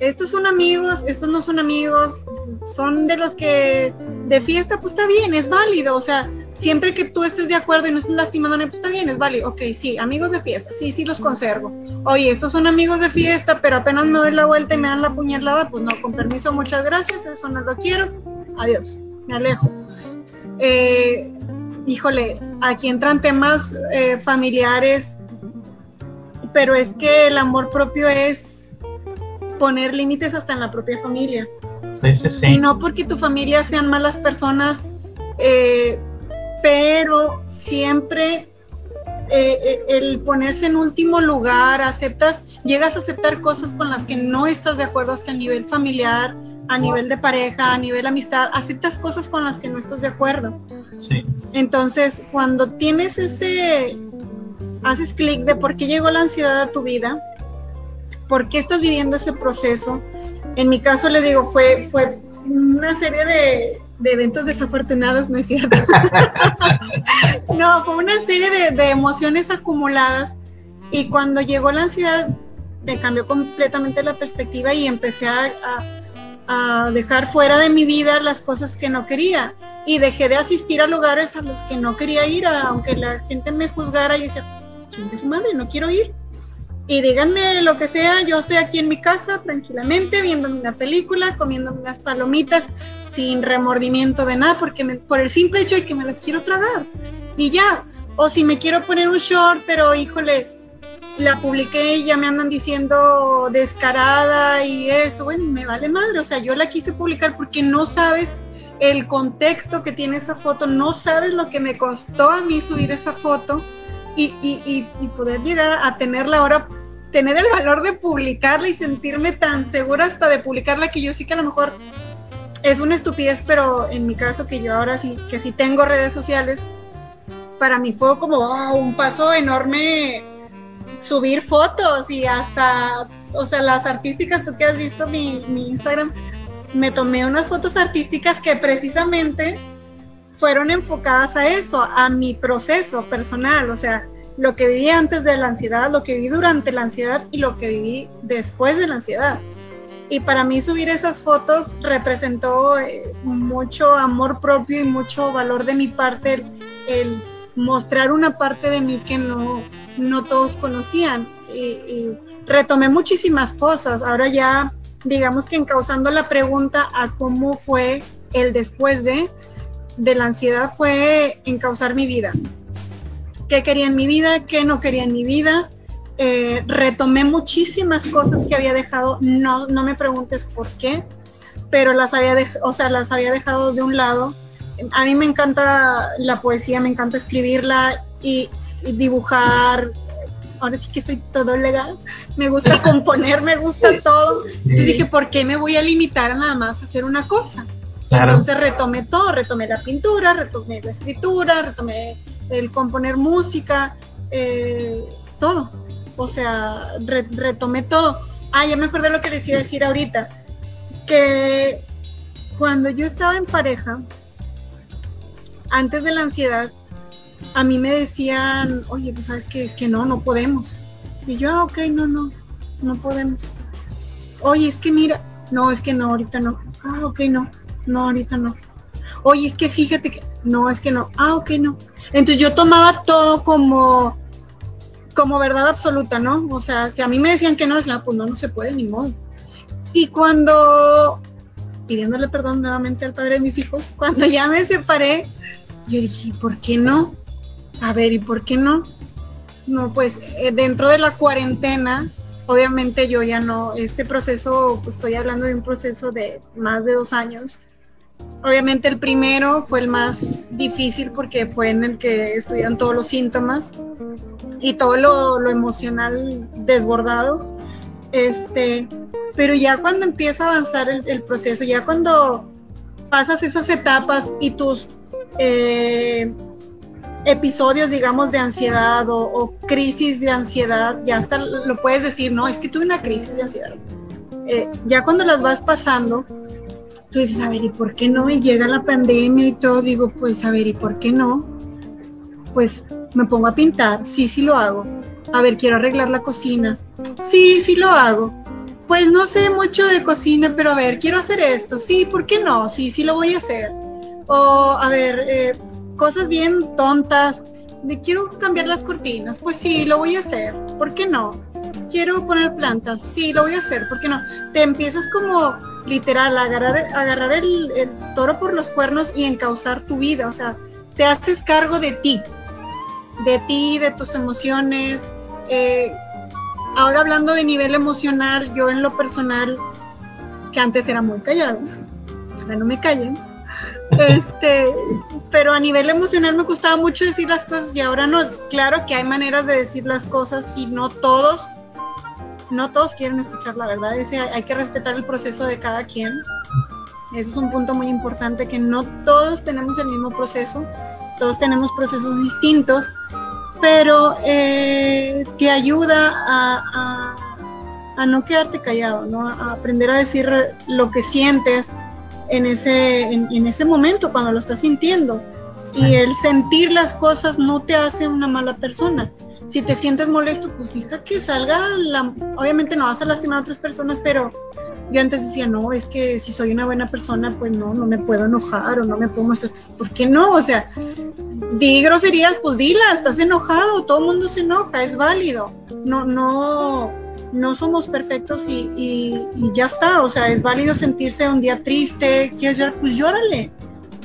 estos son amigos, estos no son amigos, son de los que de fiesta, pues está bien, es válido, o sea, siempre que tú estés de acuerdo y no estés lastimando, pues está bien, es válido, ok, sí, amigos de fiesta, sí, sí los conservo. Oye, estos son amigos de fiesta, pero apenas me doy la vuelta y me dan la puñalada, pues no, con permiso, muchas gracias, eso no lo quiero, adiós, me alejo. Eh, híjole, aquí entran temas eh, familiares, pero es que el amor propio es poner límites hasta en la propia familia. Sí, sí, sí. Y no porque tu familia sean malas personas, eh, pero siempre eh, eh, el ponerse en último lugar, aceptas, llegas a aceptar cosas con las que no estás de acuerdo hasta a nivel familiar, a nivel de pareja, a nivel amistad, aceptas cosas con las que no estás de acuerdo. Sí. Entonces, cuando tienes ese, haces clic de por qué llegó la ansiedad a tu vida, por qué estás viviendo ese proceso. En mi caso, les digo, fue, fue una serie de, eventos desafortunados, ¿no es cierto? [laughs] no, fue una serie de, emociones acumuladas y cuando llegó la ansiedad me cambió completamente la perspectiva y empecé a, dejar fuera de mi vida las cosas que no quería y dejé de asistir a lugares a los que no quería ir, aunque la gente me juzgara y decía, chingue su madre, no quiero ir y díganme lo que sea, yo estoy aquí en mi casa tranquilamente viéndome una película, comiéndome unas palomitas sin remordimiento de nada, porque por el simple hecho de que me las quiero tragar. Y ya, o si me quiero poner un short, pero híjole, la publiqué y ya me andan diciendo descarada y eso, bueno, me vale madre, o sea, yo la quise publicar porque no sabes el contexto que tiene esa foto, no sabes lo que me costó a mí subir esa foto y, poder llegar a tenerla ahora, tener el valor de publicarla y sentirme tan segura hasta de publicarla que yo sí que a lo mejor es una estupidez, pero en mi caso que yo ahora sí, que sí tengo redes sociales, para mí fue como un paso enorme subir fotos y hasta, o sea, las artísticas, tú que has visto mi Instagram, me tomé unas fotos artísticas que precisamente fueron enfocadas a eso, a mi proceso personal, o sea, lo que viví antes de la ansiedad, lo que viví durante la ansiedad y lo que viví después de la ansiedad. Y para mí subir esas fotos representó eh, mucho amor propio y mucho valor de mi parte, el, mostrar una parte de mí que no, no todos conocían. Y, y retomé muchísimas cosas. Ahora ya, digamos que encauzando la pregunta a cómo fue el después de, de la ansiedad fue encauzar mi vida. ¿Qué quería en mi vida? ¿Qué no quería en mi vida? Eh, retomé muchísimas cosas que había dejado, no, no me preguntes por qué, pero las había, o sea, las había dejado de un lado. A mí me encanta la poesía, me encanta escribirla y, dibujar. Ahora sí que soy todo legal. Me gusta [laughs] componer, me gusta todo. Entonces dije, ¿por qué me voy a limitar a nada más a hacer una cosa? Entonces retomé todo, retomé la pintura, retomé la escritura, retomé el componer música, eh, todo. O sea, retomé todo. Ah, ya me acordé lo que les iba a decir ahorita. Que cuando yo estaba en pareja, antes de la ansiedad, a mí me decían, oye, pues sabes que es que no, no podemos. Y yo, ah, ok, no, no, no podemos. Oye, es que mira, no, es que no, ahorita no. Ah, ok, no no, ahorita no. Oye, es que fíjate que, no, es que no. Ah, ok, no. Entonces yo tomaba todo como, como verdad absoluta, ¿no? O sea, si a mí me decían que no, decía, pues no, no se puede, ni modo. Y cuando, pidiéndole perdón nuevamente al padre de mis hijos, cuando ya me separé, yo dije, ¿por qué no? A ver, ¿y por qué no? No, pues eh, dentro de la cuarentena, obviamente yo ya no, este proceso, pues estoy hablando de un proceso de más de dos años, Obviamente el primero fue el más difícil porque fue en el que estudian todos los síntomas y todo lo, emocional desbordado. Este, pero ya cuando empieza a avanzar el, proceso, ya cuando pasas esas etapas y tus eh, episodios, digamos, de ansiedad o, crisis de ansiedad, ya hasta lo puedes decir, no, es que tuve una crisis de ansiedad. Eh, ya cuando las vas pasando, tú dices, a ver, ¿y por qué no? Y llega la pandemia y todo, digo, pues a ver, ¿y por qué no? Pues me pongo a pintar, sí, sí lo hago. A ver, quiero arreglar la cocina. Sí, sí lo hago. Pues no sé mucho de cocina, pero a ver, quiero hacer esto. Sí, ¿por qué no? Sí, sí lo voy a hacer. O a ver, eh, cosas bien tontas. De quiero cambiar las cortinas. Pues sí, lo voy a hacer. ¿Por qué no? Quiero poner plantas. Sí, lo voy a hacer. ¿Por qué no? Te empiezas como literal a agarrar, agarrar el, el toro por los cuernos y encauzar tu vida. O sea, te haces cargo de ti, de ti, de tus emociones. Eh, ahora hablando de nivel emocional, yo en lo personal, que antes era muy callado, ahora no me callen, [laughs] este, pero a nivel emocional me costaba mucho decir las cosas y ahora no. Claro que hay maneras de decir las cosas y no todos, no todos quieren escuchar la verdad. Ese, hay que respetar el proceso de cada quien. Eso es un punto muy importante, que no todos tenemos el mismo proceso, todos tenemos procesos distintos pero eh, te ayuda a, no quedarte callado, ¿no? a aprender a decir lo que sientes en ese, en, ese momento cuando lo estás sintiendo. Y el sentir las cosas no te hace una mala persona. Si te sientes molesto, pues deja que salga, la, obviamente no vas a lastimar a otras personas, pero yo antes decía, no, es que si soy una buena persona, pues no, no me puedo enojar o no me puedo ¿Por qué no? O sea, di groserías, pues dila, estás enojado, todo el mundo se enoja, es válido. No, no, no somos perfectos y, ya está. O sea, es válido sentirse un día triste, quieres llorar, pues llórale.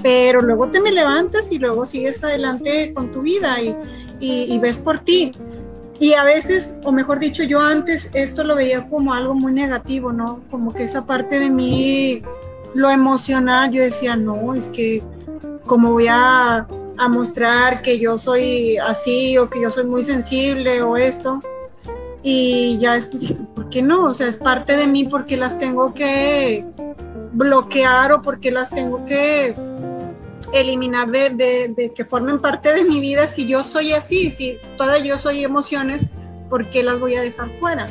Pero luego te me levantas y luego sigues adelante con tu vida y, ves por ti. Y a veces, o mejor dicho, yo antes esto lo veía como algo muy negativo, ¿no? Como que esa parte de mí, lo emocional, yo decía, no, es que como voy a mostrar que yo soy así o que yo soy muy sensible o esto. Y ya después dije, ¿por qué no? O sea, es parte de mí porque las tengo que bloquear o porque las tengo que eliminar de, que formen parte de mi vida si yo soy así, si toda yo soy emociones, ¿por qué las voy a dejar fuera?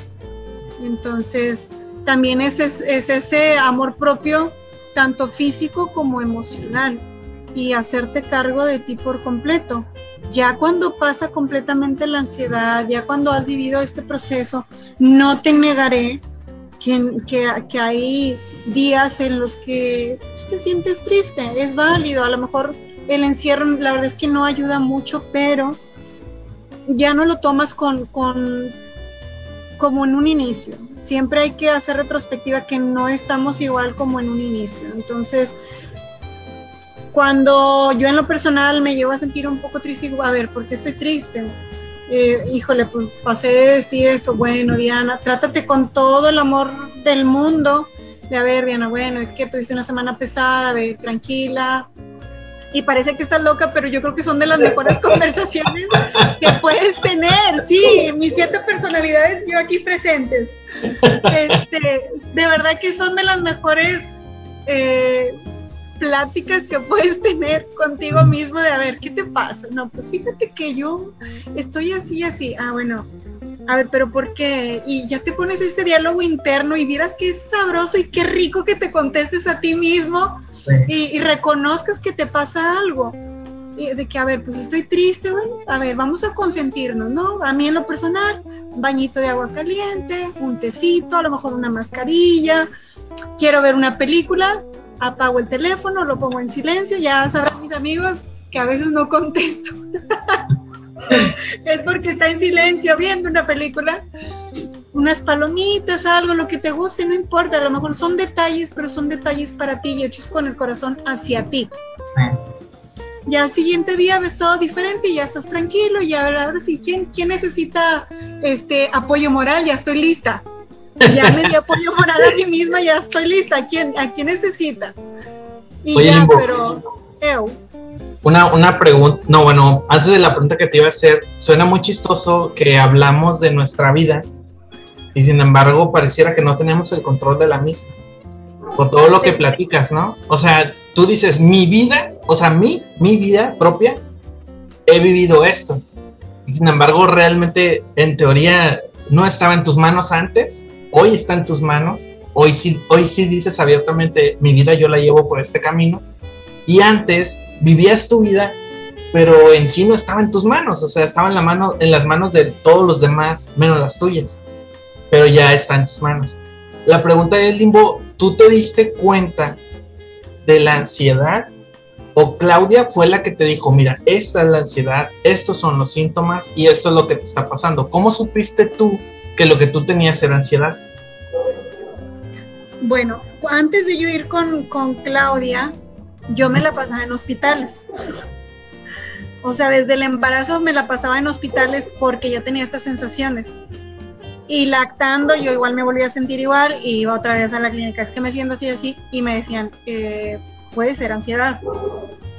Entonces, también es, es, ese amor propio, tanto físico como emocional, y hacerte cargo de ti por completo. Ya cuando pasa completamente la ansiedad, ya cuando has vivido este proceso, no te negaré que, que, hay días en los que te sientes triste, es válido, a lo mejor el encierro la verdad es que no ayuda mucho, pero ya no lo tomas con, con como en un inicio. Siempre hay que hacer retrospectiva que no estamos igual como en un inicio. Entonces, cuando yo en lo personal me llevo a sentir un poco triste, digo, a ver, ¿por qué estoy triste? Eh, híjole, pues pasé esto y esto, bueno, Diana, trátate con todo el amor del mundo de, a ver, Diana, bueno, es que tuviste una semana pesada, tranquila. Y parece que estás loca, pero yo creo que son de las mejores [laughs] conversaciones que puedes tener. Sí, mis siete personalidades yo aquí presentes. Este, de verdad que son de las mejores eh, pláticas que puedes tener contigo mismo de a ver, ¿qué te pasa? No, pues fíjate que yo estoy así, así. Ah, bueno, a ver, pero ¿por qué? Y ya te pones ese diálogo interno y vieras que es sabroso y qué rico que te contestes a ti mismo y, reconozcas que te pasa algo. Y de que, a ver, pues estoy triste, bueno, a ver, vamos a consentirnos, ¿no? A mí en lo personal, un bañito de agua caliente, un tecito, a lo mejor una mascarilla, quiero ver una película, apago el teléfono, lo pongo en silencio, ya sabrán mis amigos que a veces no contesto. [laughs] es porque está en silencio viendo una película, unas palomitas, algo, lo que te guste, no importa, a lo mejor son detalles, pero son detalles para ti y hechos con el corazón hacia ti. Ya al siguiente día ves todo diferente y ya estás tranquilo y ahora, ahora sí, ¿quién, ¿quién necesita este apoyo moral? Ya estoy lista. Ya me di apoyo moral a mí misma, ya estoy lista. ¿A quién, a quién necesita? Y ya, pero... Una, una pregunta, no, bueno, antes de la pregunta que te iba a hacer, suena muy chistoso que hablamos de nuestra vida y sin embargo pareciera que no tenemos el control de la misma. Por todo lo que platicas, ¿no? O sea, tú dices, mi vida, o sea, mi, mi vida propia, he vivido esto. Y sin embargo, realmente, en teoría, no estaba en tus manos antes, hoy está en tus manos hoy sí, hoy sí dices abiertamente, mi vida yo la llevo por este camino. Y antes vivías tu vida, pero en sí no estaba en tus manos, o sea, estaba en, las manos de todos los demás, menos las tuyas, pero ya está en tus manos. La pregunta es, Limbo, ¿tú te diste cuenta de la ansiedad o Claudia fue la que te dijo, mira, esta es la ansiedad, estos son los síntomas y esto es lo que te está pasando. ¿Cómo supiste tú que lo que tú tenías era ansiedad? Bueno, antes de yo ir con, con Claudia, yo me la pasaba en hospitales. O sea, desde el embarazo me la pasaba en hospitales porque yo tenía estas sensaciones. Y lactando, yo igual me volvía a sentir igual y iba otra vez a la clínica. Es que me siento así, así. Y me decían, eh, puede ser ansiedad.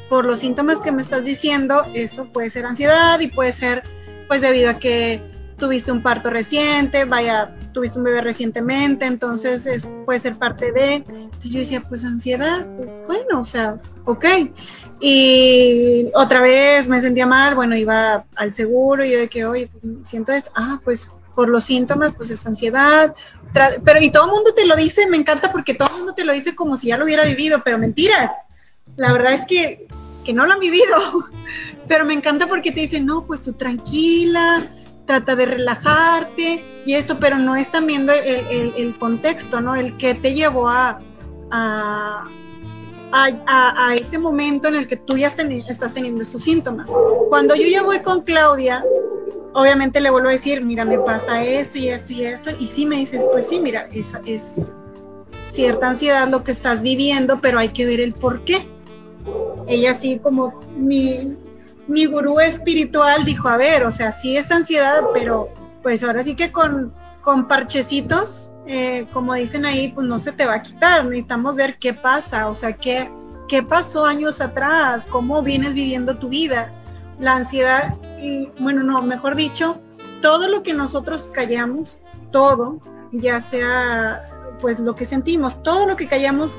Por los síntomas que me estás diciendo, eso puede ser ansiedad y puede ser pues debido a que tuviste un parto reciente, vaya, tuviste un bebé recientemente, entonces es, puede ser parte de... Entonces yo decía, pues ansiedad, bueno, o sea, ok. Y otra vez me sentía mal, bueno, iba al seguro y yo de que, oye, siento esto, ah, pues por los síntomas, pues es ansiedad, pero y todo el mundo te lo dice, me encanta porque todo el mundo te lo dice como si ya lo hubiera vivido, pero mentiras. La verdad es que, que no lo han vivido, [laughs] pero me encanta porque te dicen, no, pues tú tranquila, trata de relajarte y esto, pero no están viendo el, el, contexto, ¿no? El que te llevó a, a, a, a, ese momento en el que tú ya estás teniendo estos síntomas. Cuando yo ya voy con Claudia, obviamente le vuelvo a decir, mira, me pasa esto y esto y esto, y sí me dices, pues sí, mira, es, es cierta ansiedad lo que estás viviendo, pero hay que ver el por qué. Ella sí como mi, mi gurú espiritual dijo, a ver, o sea, sí es ansiedad, pero pues ahora sí que con, con parchecitos, eh, como dicen ahí, pues no se te va a quitar, necesitamos ver qué pasa, o sea, qué, qué pasó años atrás, cómo vienes viviendo tu vida. La ansiedad y bueno, no, mejor dicho, todo lo que nosotros callamos, todo, ya sea pues lo que sentimos, todo lo que callamos,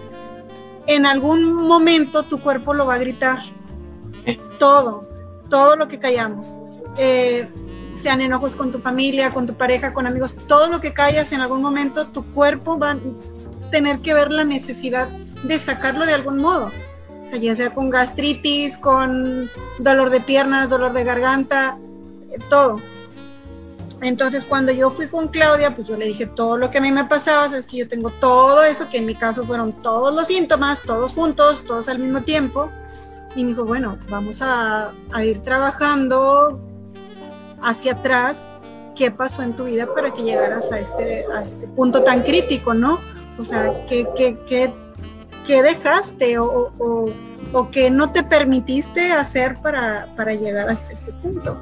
en algún momento tu cuerpo lo va a gritar. Todo, todo lo que callamos. Eh, sean enojos con tu familia, con tu pareja, con amigos, todo lo que callas en algún momento, tu cuerpo va a tener que ver la necesidad de sacarlo de algún modo ya sea con gastritis, con dolor de piernas, dolor de garganta, todo. Entonces, cuando yo fui con Claudia, pues yo le dije todo lo que a mí me pasaba, es que yo tengo todo esto, que en mi caso fueron todos los síntomas, todos juntos, todos al mismo tiempo. Y me dijo, bueno, vamos a, ir trabajando hacia atrás qué pasó en tu vida para que llegaras a este, a este punto tan crítico, ¿no? O sea, ¿qué, qué, qué qué dejaste o, o, que no te permitiste hacer para, para, llegar hasta este punto.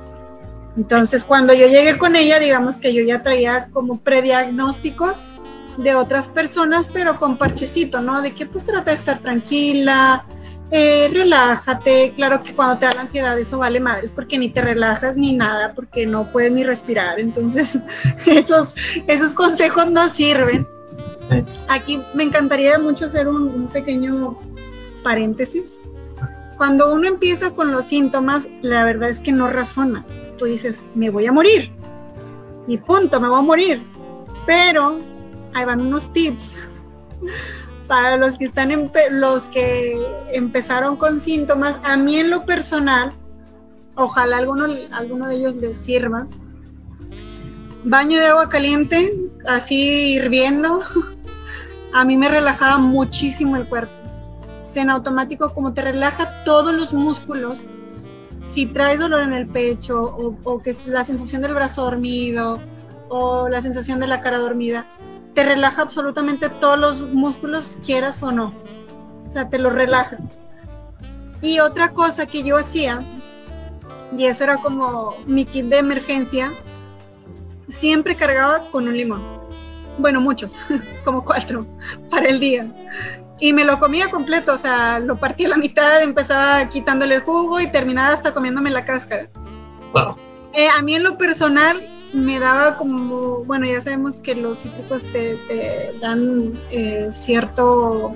Entonces, cuando yo llegué con ella, digamos que yo ya traía como prediagnósticos de otras personas, pero con parchecito, ¿no? De que pues trata de estar tranquila, eh, relájate. Claro que cuando te da la ansiedad eso vale madres porque ni te relajas ni nada, porque no puedes ni respirar. Entonces, [laughs] esos, esos consejos no sirven. Aquí me encantaría mucho hacer un, pequeño paréntesis. Cuando uno empieza con los síntomas, la verdad es que no razonas. Tú dices, me voy a morir. Y punto, me voy a morir. Pero ahí van unos tips para los que están los que empezaron con síntomas. A mí en lo personal, ojalá alguno, alguno de ellos les sirva. Baño de agua caliente, así hirviendo, [laughs] a mí me relajaba muchísimo el cuerpo. en automático, como te relaja todos los músculos, si traes dolor en el pecho o, o que la sensación del brazo dormido o la sensación de la cara dormida, te relaja absolutamente todos los músculos, quieras o no. O sea, te lo relaja. Y otra cosa que yo hacía, y eso era como mi kit de emergencia, siempre cargaba con un limón bueno, muchos, [laughs] como cuatro para el día. Y me lo comía completo, o sea, lo partía a la mitad, empezaba quitándole el jugo y terminaba hasta comiéndome la cáscara. Wow. Eh, a mí en lo personal me daba como, bueno, ya sabemos que los cítricos te, dan eh, cierto,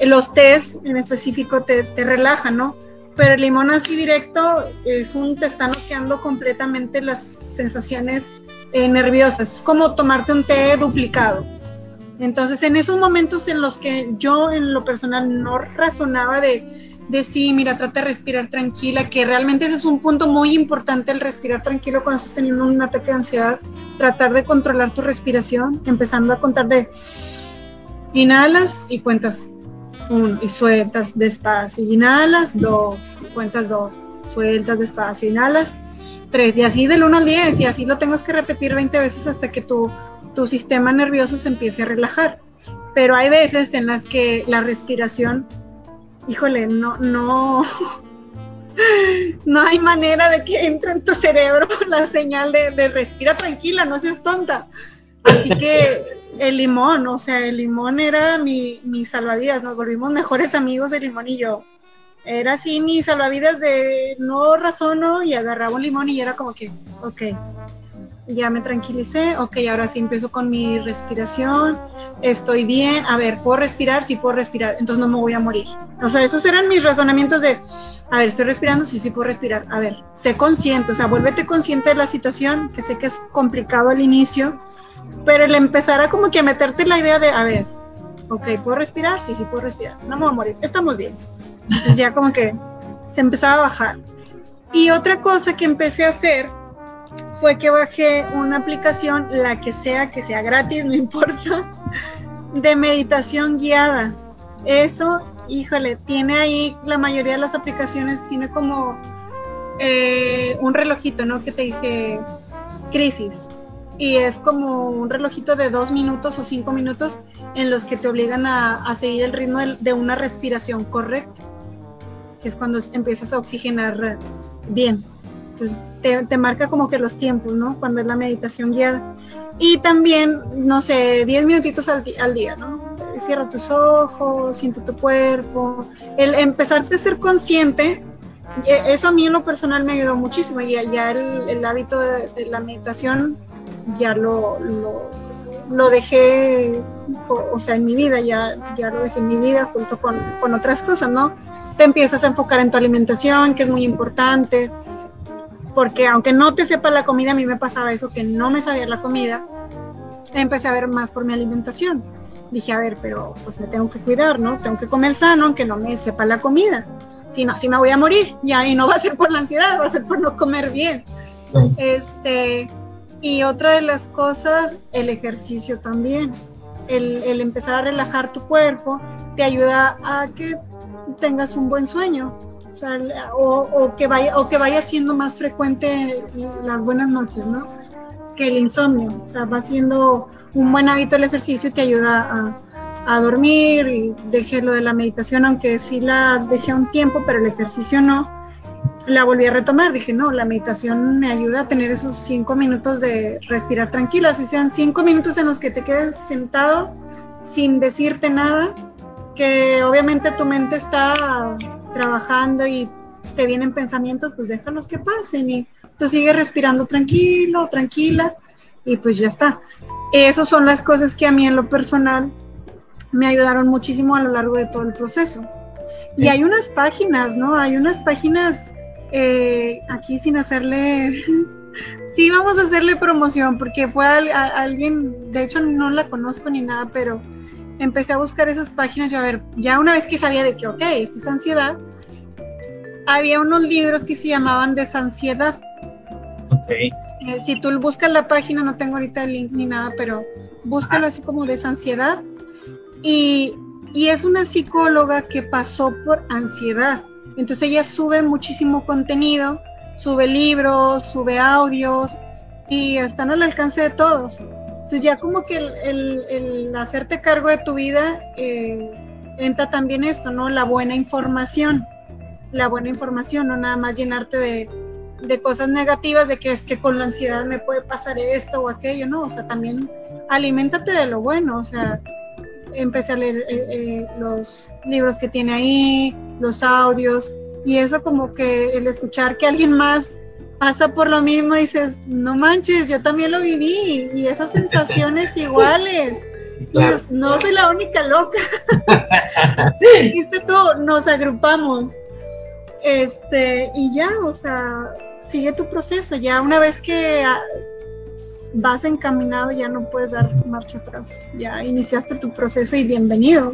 los tés en específico te, relajan, ¿no? Pero el limón así directo es un, te está noqueando completamente las sensaciones eh, nerviosas. Es como tomarte un té duplicado. Entonces, en esos momentos en los que yo en lo personal no razonaba de, de sí, mira, trata de respirar tranquila, que realmente ese es un punto muy importante, el respirar tranquilo cuando estás teniendo un ataque de ansiedad, tratar de controlar tu respiración, empezando a contar de inhalas y cuentas uno, y sueltas despacio, inhalas dos, cuentas dos, sueltas despacio, inhalas tres, y así del 1 al 10, y así lo tengas que repetir 20 veces hasta que tu, tu sistema nervioso se empiece a relajar. Pero hay veces en las que la respiración híjole, no, no, [laughs] no hay manera de que entre en tu cerebro [laughs] la señal de, respira tranquila, no seas tonta. Así que el limón, o sea, el limón era mi, mi salvavidas, nos volvimos mejores amigos el limón y yo. Era así mi salvavidas de no razono y agarraba un limón y era como que, ok, ya me tranquilicé, ok, ahora sí empiezo con mi respiración, estoy bien, a ver, ¿puedo respirar? Sí puedo respirar, entonces no me voy a morir. O sea, esos eran mis razonamientos de, a ver, estoy respirando, sí, sí puedo respirar, a ver, sé consciente, o sea, vuélvete consciente de la situación, que sé que es complicado al inicio, pero el empezar a como que meterte la idea de, a ver, ok, ¿puedo respirar? Sí, sí puedo respirar, no me voy a morir, estamos bien. Entonces ya como que se empezaba a bajar. Y otra cosa que empecé a hacer fue que bajé una aplicación, la que sea, que sea gratis, [laughs] no importa, de meditación guiada. Eso, híjole, tiene ahí, la mayoría de las aplicaciones tiene como eh, un relojito, ¿no? Que te dice crisis. Y es como un relojito de dos minutos o cinco minutos en los que te obligan a, seguir el ritmo de una respiración correcta, que es cuando empiezas a oxigenar bien. Entonces te, marca como que los tiempos, ¿no? Cuando es la meditación guiada. Y también, no sé, 10 minutitos al, al, día, ¿no? Cierra tus ojos, siente tu cuerpo. El empezarte a ser consciente, eso a mí en lo personal me ayudó muchísimo. Y ya el, el hábito de, la meditación ya lo, lo, lo, dejé, o sea, en mi vida, ya, ya lo dejé en mi vida junto con, con otras cosas, ¿no? Te empiezas a enfocar en tu alimentación, que es muy importante porque aunque no te sepa la comida, a mí me pasaba eso, que no me sabía la comida, empecé a ver más por mi alimentación. Dije, a ver, pero pues me tengo que cuidar, ¿no? Tengo que comer sano, aunque no me sepa la comida. Si no, si me voy a morir. Y ahí no va a ser por la ansiedad, va a ser por no comer bien. Este, y otra de las cosas, el ejercicio también. El, el empezar a relajar tu cuerpo te ayuda a que tengas un buen sueño o, que vaya, o que vaya siendo más frecuente las buenas noches, ¿no? Que el insomnio. O sea, va siendo un buen hábito el ejercicio y te ayuda a, a dormir y dejé lo de la meditación, aunque sí la dejé un tiempo, pero el ejercicio no. La volví a retomar, dije, no, la meditación me ayuda a tener esos cinco minutos de respirar tranquila, si sean cinco minutos en los que te quedes sentado sin decirte nada, que obviamente tu mente está trabajando y te vienen pensamientos, pues déjalos que pasen y tú sigues respirando tranquilo, tranquila y pues ya está. Esas son las cosas que a mí en lo personal me ayudaron muchísimo a lo largo de todo el proceso. Y hay unas páginas, ¿no? Hay unas páginas eh, aquí sin hacerle, [laughs] sí, vamos a hacerle promoción porque fue alguien, de hecho no la conozco ni nada, pero empecé a buscar esas páginas y a ver, ya una vez que sabía de que, ok, esto es ansiedad, había unos libros que se llamaban Desansiedad. Ok. Eh, si tú buscas la página, no tengo ahorita el link ni nada, pero búscalo así como Desansiedad. Y, y es una psicóloga que pasó por ansiedad. Entonces ella sube muchísimo contenido, sube libros, sube audios y están al alcance de todos. Entonces ya como que el, hacerte cargo de tu vida eh, entra también esto, ¿no? La buena información, la buena información, no nada más llenarte de, cosas negativas, de que es que con la ansiedad me puede pasar esto o aquello, ¿no? O sea, también aliméntate de lo bueno, o sea, empecé a leer eh, eh, los libros que tiene ahí, los audios, y eso como que el escuchar que alguien más pasa por lo mismo y dices, no manches, yo también lo viví y esas sensaciones [laughs] iguales. Dices, no soy la única loca. [laughs] Tú, nos agrupamos. Este, y ya, o sea, sigue tu proceso. Ya una vez que vas encaminado, ya no puedes dar marcha atrás. Ya iniciaste tu proceso y bienvenido.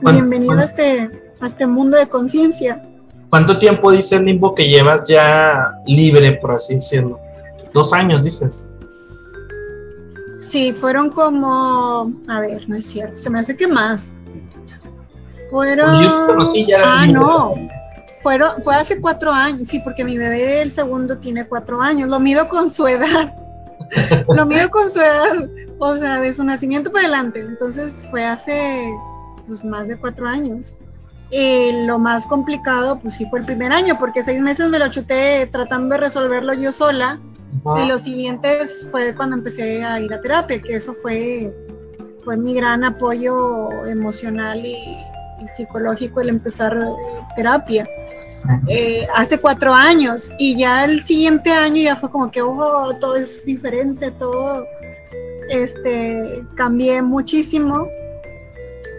bienvenido A, este, a este mundo de conciencia. ¿Cuánto tiempo dice limbo que llevas ya libre, por así decirlo? Dos años, dices. Sí, fueron como, a ver, no es cierto, se me hace que más. Fueron... ah, no, fueron, fue hace cuatro años, sí, porque mi bebé, el segundo, tiene cuatro años, lo mido con su edad. [laughs] lo mido con su edad, o sea, de su nacimiento para adelante. Entonces fue hace pues, más de cuatro años. Y lo más complicado, pues sí fue el primer año, porque seis meses me lo chuté tratando de resolverlo yo sola. Y los siguientes fue cuando empecé a ir a terapia, que eso fue, fue mi gran apoyo emocional y, psicológico el empezar terapia. Eh, hace cuatro años y ya el siguiente año ya fue como que oh, todo es diferente, todo este cambié muchísimo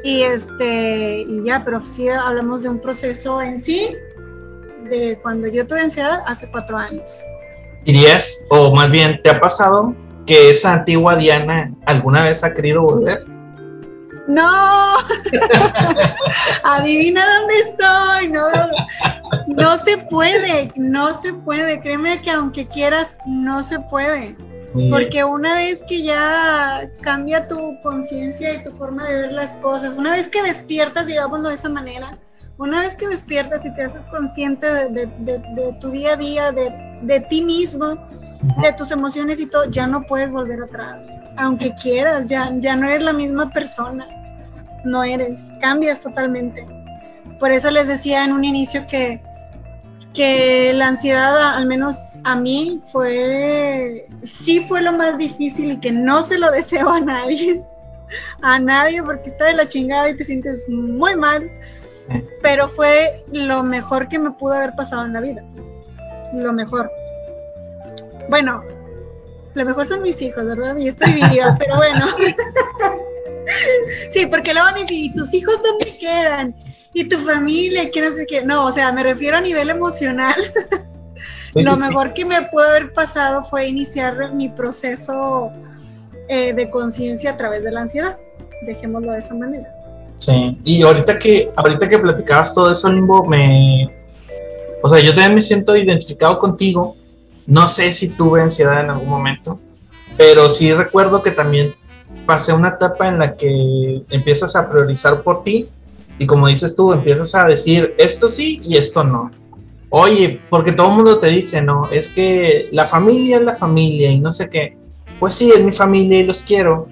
y este y ya, pero sí hablamos de un proceso en sí de cuando yo tuve ansiedad hace cuatro años. Dirías, o más bien, ¿te ha pasado que esa antigua Diana alguna vez ha querido volver? No, [laughs] adivina dónde estoy, no, no se puede, no se puede, créeme que aunque quieras, no se puede, porque una vez que ya cambia tu conciencia y tu forma de ver las cosas, una vez que despiertas, digámoslo de esa manera, una vez que despiertas y te haces consciente de, tu día a día, de, ti mismo, de tus emociones y todo, ya no puedes volver atrás. Aunque quieras, ya, ya no eres la misma persona. No eres, cambias totalmente. Por eso les decía en un inicio que, que la ansiedad, al menos a mí, fue, sí fue lo más difícil y que no se lo [laughs] deseo a nadie. A nadie porque está de la chingada y te sientes muy mal pero fue lo mejor que me pudo haber pasado en la vida. Lo mejor. Bueno, lo mejor son mis hijos, ¿verdad? Y estoy viva, pero bueno. [laughs] [laughs] sí, porque luego van a decir, ¿y tus hijos dónde quedan? ¿Y tu familia? ¿Qué no sé qué? No, o sea, me refiero a nivel emocional. [laughs] lo mejor que me pudo haber pasado fue iniciar mi proceso eh, de conciencia a través de la ansiedad. Dejémoslo de esa manera. Sí, y ahorita que, ahorita que platicabas todo eso, Limbo, me... O sea, yo también me siento identificado contigo. No sé si tuve ansiedad en algún momento, pero sí recuerdo que también pasé una etapa en la que empiezas a priorizar por ti y como dices tú, empiezas a decir esto sí y esto no. Oye, porque todo el mundo te dice, no, es que la familia es la familia y no sé qué. Pues sí, es mi familia y los quiero,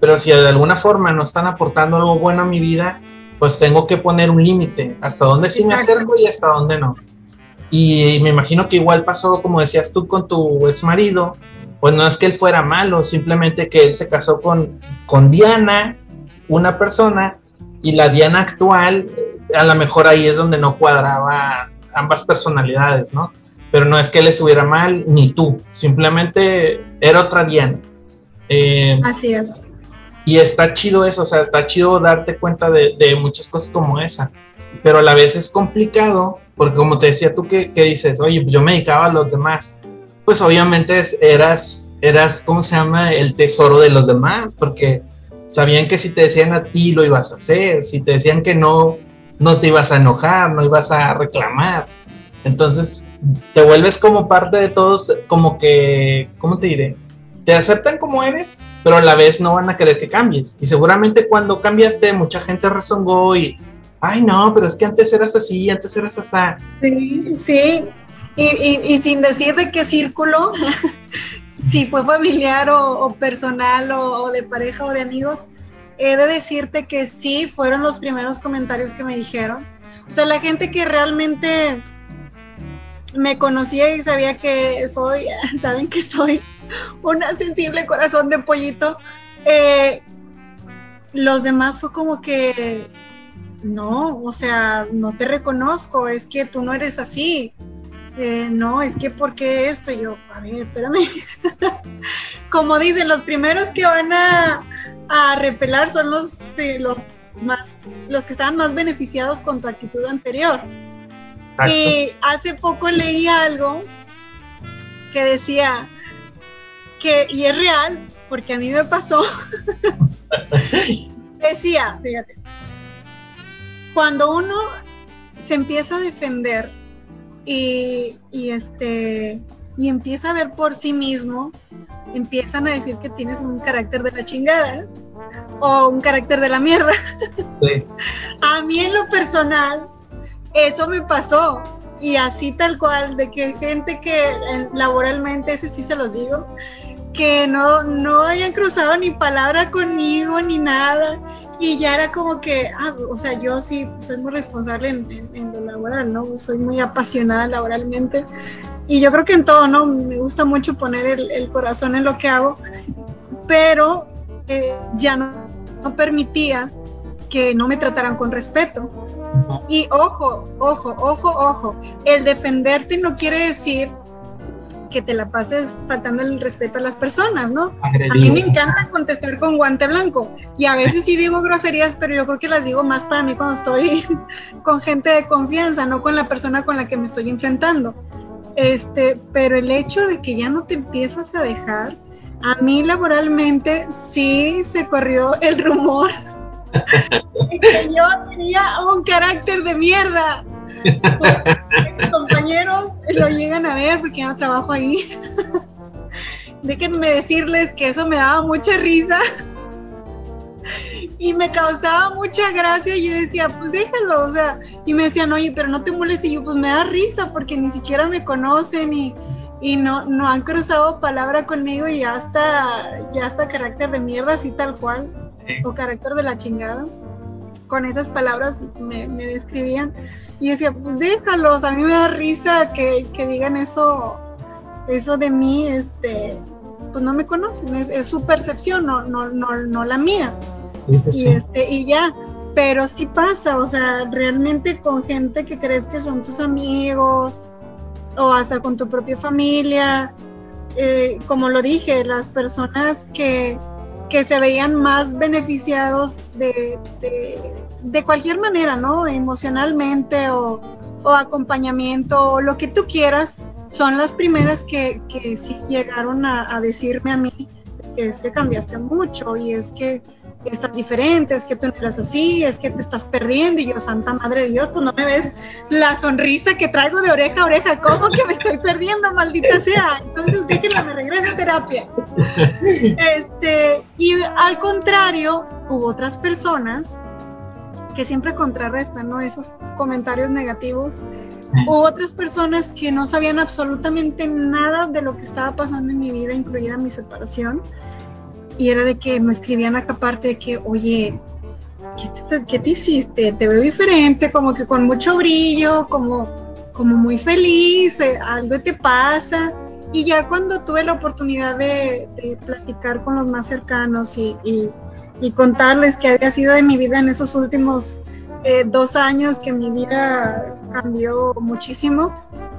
pero si de alguna forma no están aportando algo bueno a mi vida, pues tengo que poner un límite, hasta dónde sí me acerco y hasta dónde no. Y me imagino que igual pasó, como decías tú, con tu ex marido, pues no es que él fuera malo, simplemente que él se casó con, con Diana, una persona, y la Diana actual, a lo mejor ahí es donde no cuadraba ambas personalidades, ¿no? Pero no es que él estuviera mal, ni tú, simplemente era otra Diana. Eh, Así es. Y está chido eso, o sea, está chido darte cuenta de, muchas cosas como esa. Pero a la vez es complicado, porque como te decía tú que, dices, oye, pues yo me dedicaba a los demás. Pues obviamente eras, eras, ¿cómo se llama? El tesoro de los demás, porque sabían que si te decían a ti lo ibas a hacer, si te decían que no, no te ibas a enojar, no ibas a reclamar. Entonces te vuelves como parte de todos, como que, ¿cómo te diré? te aceptan como eres, pero a la vez no van a querer que cambies. Y seguramente cuando cambiaste, mucha gente rezongó y, ay, no, pero es que antes eras así, antes eras así. Sí, sí. Y, sin decir de qué círculo, [laughs] si fue familiar o, personal o, o, de pareja o de amigos, he de decirte que sí, fueron los primeros comentarios que me dijeron. O sea, la gente que realmente me conocía y sabía que soy, [laughs] saben que soy una sensible corazón de pollito. Eh, los demás fue como que, no, o sea, no te reconozco, es que tú no eres así. Eh, no, es que porque esto, yo, a ver, espérame. [laughs] como dicen, los primeros que van a, a repelar son los, los, más, los que estaban más beneficiados con tu actitud anterior. Y hace poco leí algo que decía, que, y es real, porque a mí me pasó, [laughs] decía, fíjate, cuando uno se empieza a defender y, y, este, y empieza a ver por sí mismo, empiezan a decir que tienes un carácter de la chingada o un carácter de la mierda. [laughs] A mí en lo personal, eso me pasó. Y así tal cual, de que gente que laboralmente, ese sí se los digo, que no, no hayan cruzado ni palabra conmigo ni nada. Y ya era como que, ah, o sea, yo sí soy muy responsable en, lo laboral, ¿no? Soy muy apasionada laboralmente. Y yo creo que en todo, ¿no? Me gusta mucho poner el, el corazón en lo que hago, pero eh, ya no, no permitía que no me trataran con respeto. Y ojo, ojo, ojo, ojo, el defenderte no quiere decir que te la pases faltando el respeto a las personas, ¿no? A mí me encanta contestar con guante blanco y a veces sí digo groserías, pero yo creo que las digo más para mí cuando estoy [laughs] con gente de confianza, no con la persona con la que me estoy enfrentando. Este, pero el hecho de que ya no te empiezas a dejar, a mí laboralmente sí se corrió el rumor [laughs] que yo tenía un carácter de mierda. Compañeros lo llegan a ver porque yo no trabajo ahí. Déjenme decirles que eso me daba mucha risa y me causaba mucha gracia y yo decía, pues déjalo, o sea, y me decían, oye, pero no te molestes, y yo, pues me da risa porque ni siquiera me conocen y, y no, no han cruzado palabra conmigo y ya está, ya está carácter de mierda, así tal cual, o carácter de la chingada. Con esas palabras me, me describían y decía, pues déjalos, a mí me da risa que, que digan eso, eso de mí, este, pues no me conocen, es, es su percepción, no, no, no, no la mía. Sí, sí, sí. Y, este, y ya, pero sí pasa, o sea, realmente con gente que crees que son tus amigos, o hasta con tu propia familia. Eh, como lo dije, las personas que, que se veían más beneficiados de, de, cualquier manera, ¿no? Emocionalmente o, o, acompañamiento o lo que tú quieras, son las primeras que, que sí llegaron a, a decirme a mí que es que cambiaste mucho y es que estás diferente, es que tú no eres así, es que te estás perdiendo. Y yo, Santa Madre de Dios, pues no me ves la sonrisa que traigo de oreja a oreja. ¿Cómo que me estoy perdiendo, maldita sea? Entonces déjenme me regrese a terapia. Este, y al contrario, hubo otras personas que siempre contrarrestan ¿no? esos comentarios negativos. Hubo otras personas que no sabían absolutamente nada de lo que estaba pasando en mi vida, incluida mi separación y era de que me escribían acá parte de que, oye, ¿qué te, hiciste? Te veo diferente, como que con mucho brillo, como, como muy feliz, eh, algo te pasa. Y ya cuando tuve la oportunidad de, platicar con los más cercanos y, y, contarles qué había sido de mi vida en esos últimos eh, dos años, que mi vida cambió muchísimo,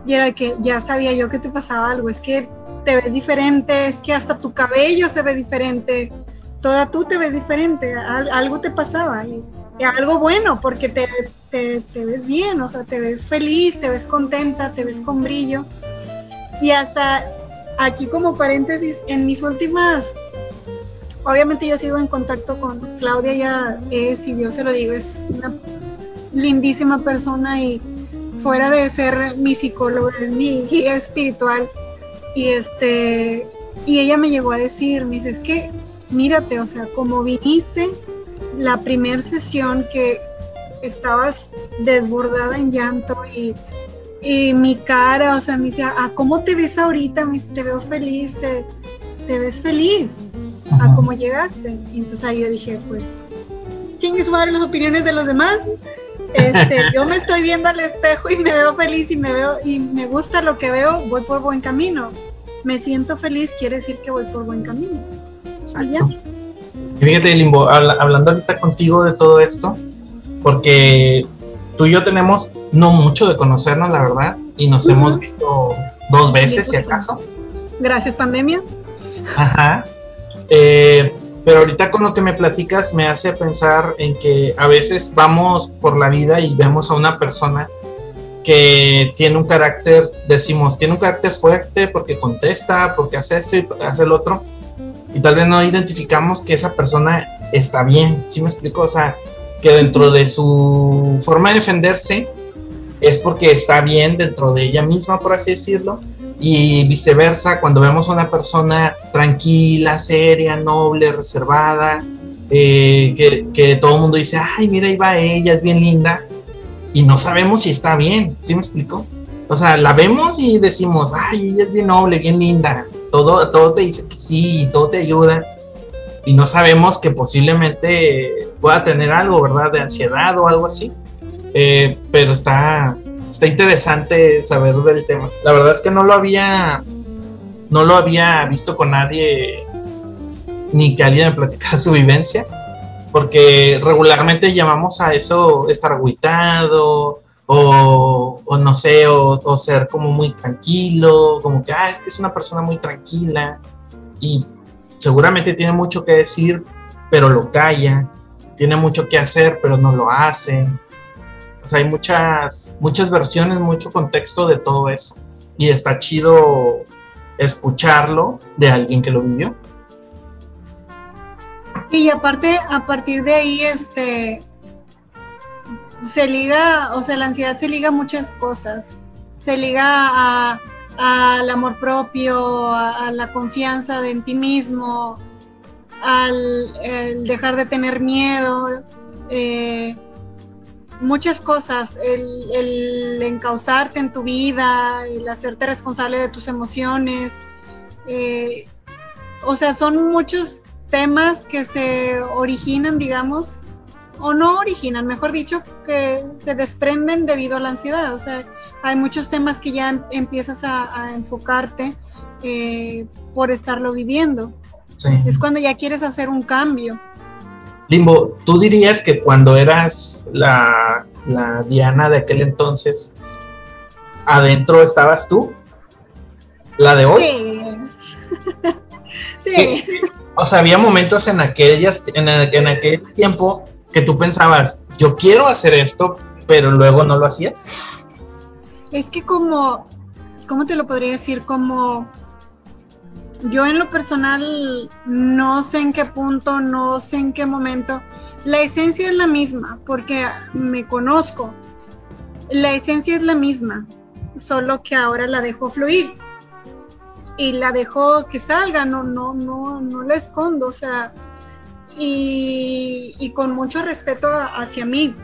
y era que ya sabía yo que te pasaba algo, es que te ves diferente, es que hasta tu cabello se ve diferente, toda tú te ves diferente, algo te pasaba y, algo bueno porque te, te, ves bien, o sea, te ves feliz, te ves contenta, te ves con brillo. Y hasta aquí como paréntesis, en mis últimas, obviamente yo sigo en contacto con Claudia, ya es, y yo se lo digo, es una lindísima persona y fuera de ser mi psicólogo, es mi guía espiritual y este, y ella me llegó a decir, me dice, es que mírate, o sea, como viniste la primera sesión que estabas desbordada en llanto y, mi cara, o sea, me dice, ¿a cómo te ves ahorita? Me te veo feliz, te, te ves feliz a cómo llegaste. Y entonces ahí yo dije, pues, chingue su madre las opiniones de los demás. Este, yo me estoy viendo al espejo y me veo feliz y me veo y me gusta lo que veo, voy por buen camino. Me siento feliz, quiere decir que voy por buen camino. Y fíjate, Limbo, hablando ahorita contigo de todo esto, porque tú y yo tenemos no mucho de conocernos, la verdad, y nos hemos visto dos veces, si acaso. Gracias, pandemia. Ajá. Eh, pero ahorita con lo que me platicas me hace pensar en que a veces vamos por la vida y vemos a una persona que tiene un carácter, decimos, tiene un carácter fuerte porque contesta, porque hace esto y hace el otro, y tal vez no identificamos que esa persona está bien, ¿sí me explico? O sea, que dentro de su forma de defenderse es porque está bien dentro de ella misma, por así decirlo, y viceversa, cuando vemos a una persona tranquila, seria, noble, reservada, eh, que, que, todo el mundo dice, ay, mira, ahí va ella, es bien linda, y no sabemos si está bien, ¿sí me explico? O sea, la vemos y decimos, ay, ella es bien noble, bien linda, todo, todo te dice que sí, todo te ayuda, y no sabemos que posiblemente pueda tener algo, ¿verdad? De ansiedad o algo así. Eh, pero está, está interesante saber del tema. La verdad es que no lo había, no lo había visto con nadie, ni que alguien me platicara su vivencia, porque regularmente llamamos a eso estar agüitado, o, no sé, o, o, ser como muy tranquilo, como que, ah, es que es una persona muy tranquila, y seguramente tiene mucho que decir, pero lo calla, tiene mucho que hacer, pero no lo hace. Hay muchas, muchas versiones, mucho contexto de todo eso. Y está chido escucharlo de alguien que lo vivió. Y aparte, a partir de ahí, este, se liga, o sea, la ansiedad se liga a muchas cosas. Se liga al amor propio, a, la confianza en ti mismo, al dejar de tener miedo, eh, muchas cosas, el, el, encauzarte en tu vida, el hacerte responsable de tus emociones. Eh, o sea, son muchos temas que se originan, digamos, o no originan, mejor dicho, que se desprenden debido a la ansiedad. O sea, hay muchos temas que ya empiezas a, enfocarte eh, por estarlo viviendo. Es cuando ya quieres hacer un cambio. Limbo, ¿tú dirías que cuando eras la, la Diana de aquel entonces, adentro estabas tú? ¿La de hoy? Sí. [laughs] sí. O sea, había momentos en, aquellas, en, en aquel tiempo que tú pensabas, yo quiero hacer esto, pero luego no lo hacías? Es que como, ¿cómo te lo podría decir? Como yo en lo personal no sé en qué punto, no sé en qué momento. La esencia es la misma porque me conozco. La esencia es la misma, solo que ahora la dejo fluir y la dejo que salga, no, no, no, no la escondo, o sea, y, con mucho respeto hacia mí,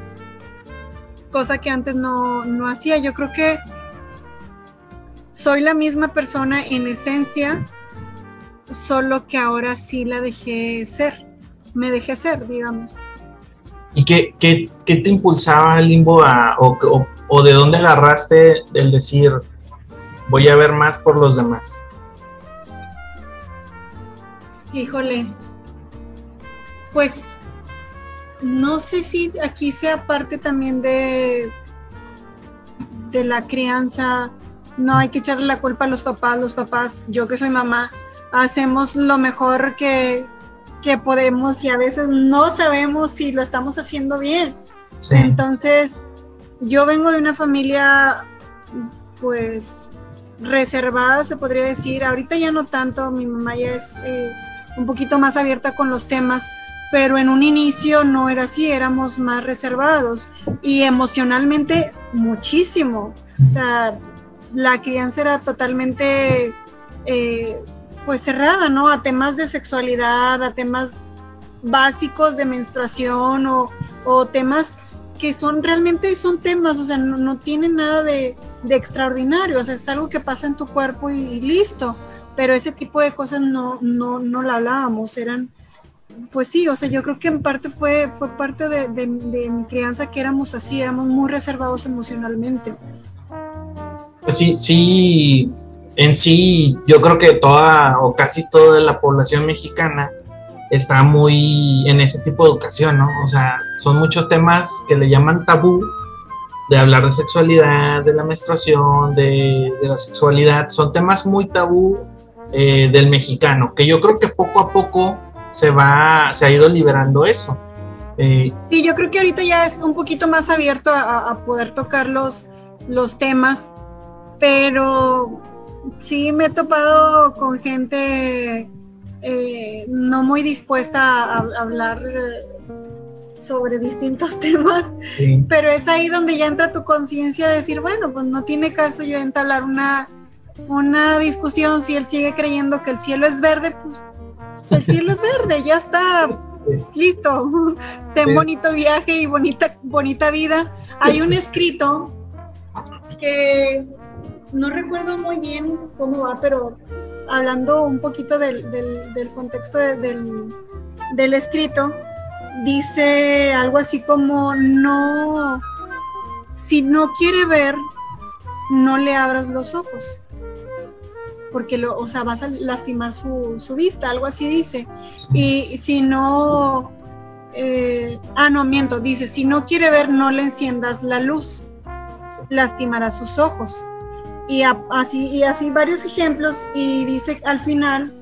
cosa que antes no, hacía. Yo creo que soy la misma persona en esencia, solo que ahora sí la dejé ser, me dejé ser, digamos. ¿Y qué, qué, te impulsaba, Limbo, a, o, o, de dónde agarraste el decir, voy a ver más por los demás? Híjole, pues no sé si aquí sea parte también de, de la crianza. No hay que echarle la culpa a los papás. Los papás, yo que soy mamá, hacemos lo mejor que, podemos y a veces no sabemos si lo estamos haciendo bien. Entonces, yo vengo de una familia, pues, reservada, se podría decir. Ahorita ya no tanto, mi mamá ya es eh, un poquito más abierta con los temas, pero en un inicio no era así, éramos más reservados y emocionalmente muchísimo. O sea, la crianza era totalmente eh, pues cerrada, ¿no? A temas de sexualidad, a temas básicos de menstruación o, temas que son realmente son temas, o sea, no, tienen nada de, extraordinario, o sea, es algo que pasa en tu cuerpo y, listo, pero ese tipo de cosas no, no, no la hablábamos, eran pues sí, o sea, yo creo que en parte fue, fue parte de, mi crianza que éramos así, éramos muy reservados emocionalmente. Pues sí, sí, en sí, yo creo que toda o casi toda la población mexicana está muy en ese tipo de educación, ¿no? O sea, son muchos temas que le llaman tabú, de hablar de sexualidad, de la menstruación, de, la sexualidad, son temas muy tabú eh, del mexicano, que yo creo que poco a poco se va, se ha ido liberando eso. Eh, sí, yo creo que ahorita ya es un poquito más abierto a, poder tocar los, los temas, pero sí me he topado con gente eh, no muy dispuesta a, hablar sobre distintos [laughs] temas, pero es ahí donde ya entra tu conciencia de decir, bueno, pues no tiene caso yo entablar una, una discusión si él sigue creyendo que el cielo es verde, pues el cielo es verde, ya está, listo, [laughs] ten bonito viaje y bonita, bonita vida. Hay un [laughs] escrito que no recuerdo muy bien cómo va, pero hablando un poquito del, contexto del, del escrito, dice algo así como no, si no quiere ver, no le abras los ojos porque lo, o sea, vas a lastimar su, vista, algo así dice. Y si no, eh, ah, no, miento, dice, si no quiere ver, no le enciendas la luz, lastimará sus ojos. Y así, y así varios ejemplos, y dice al final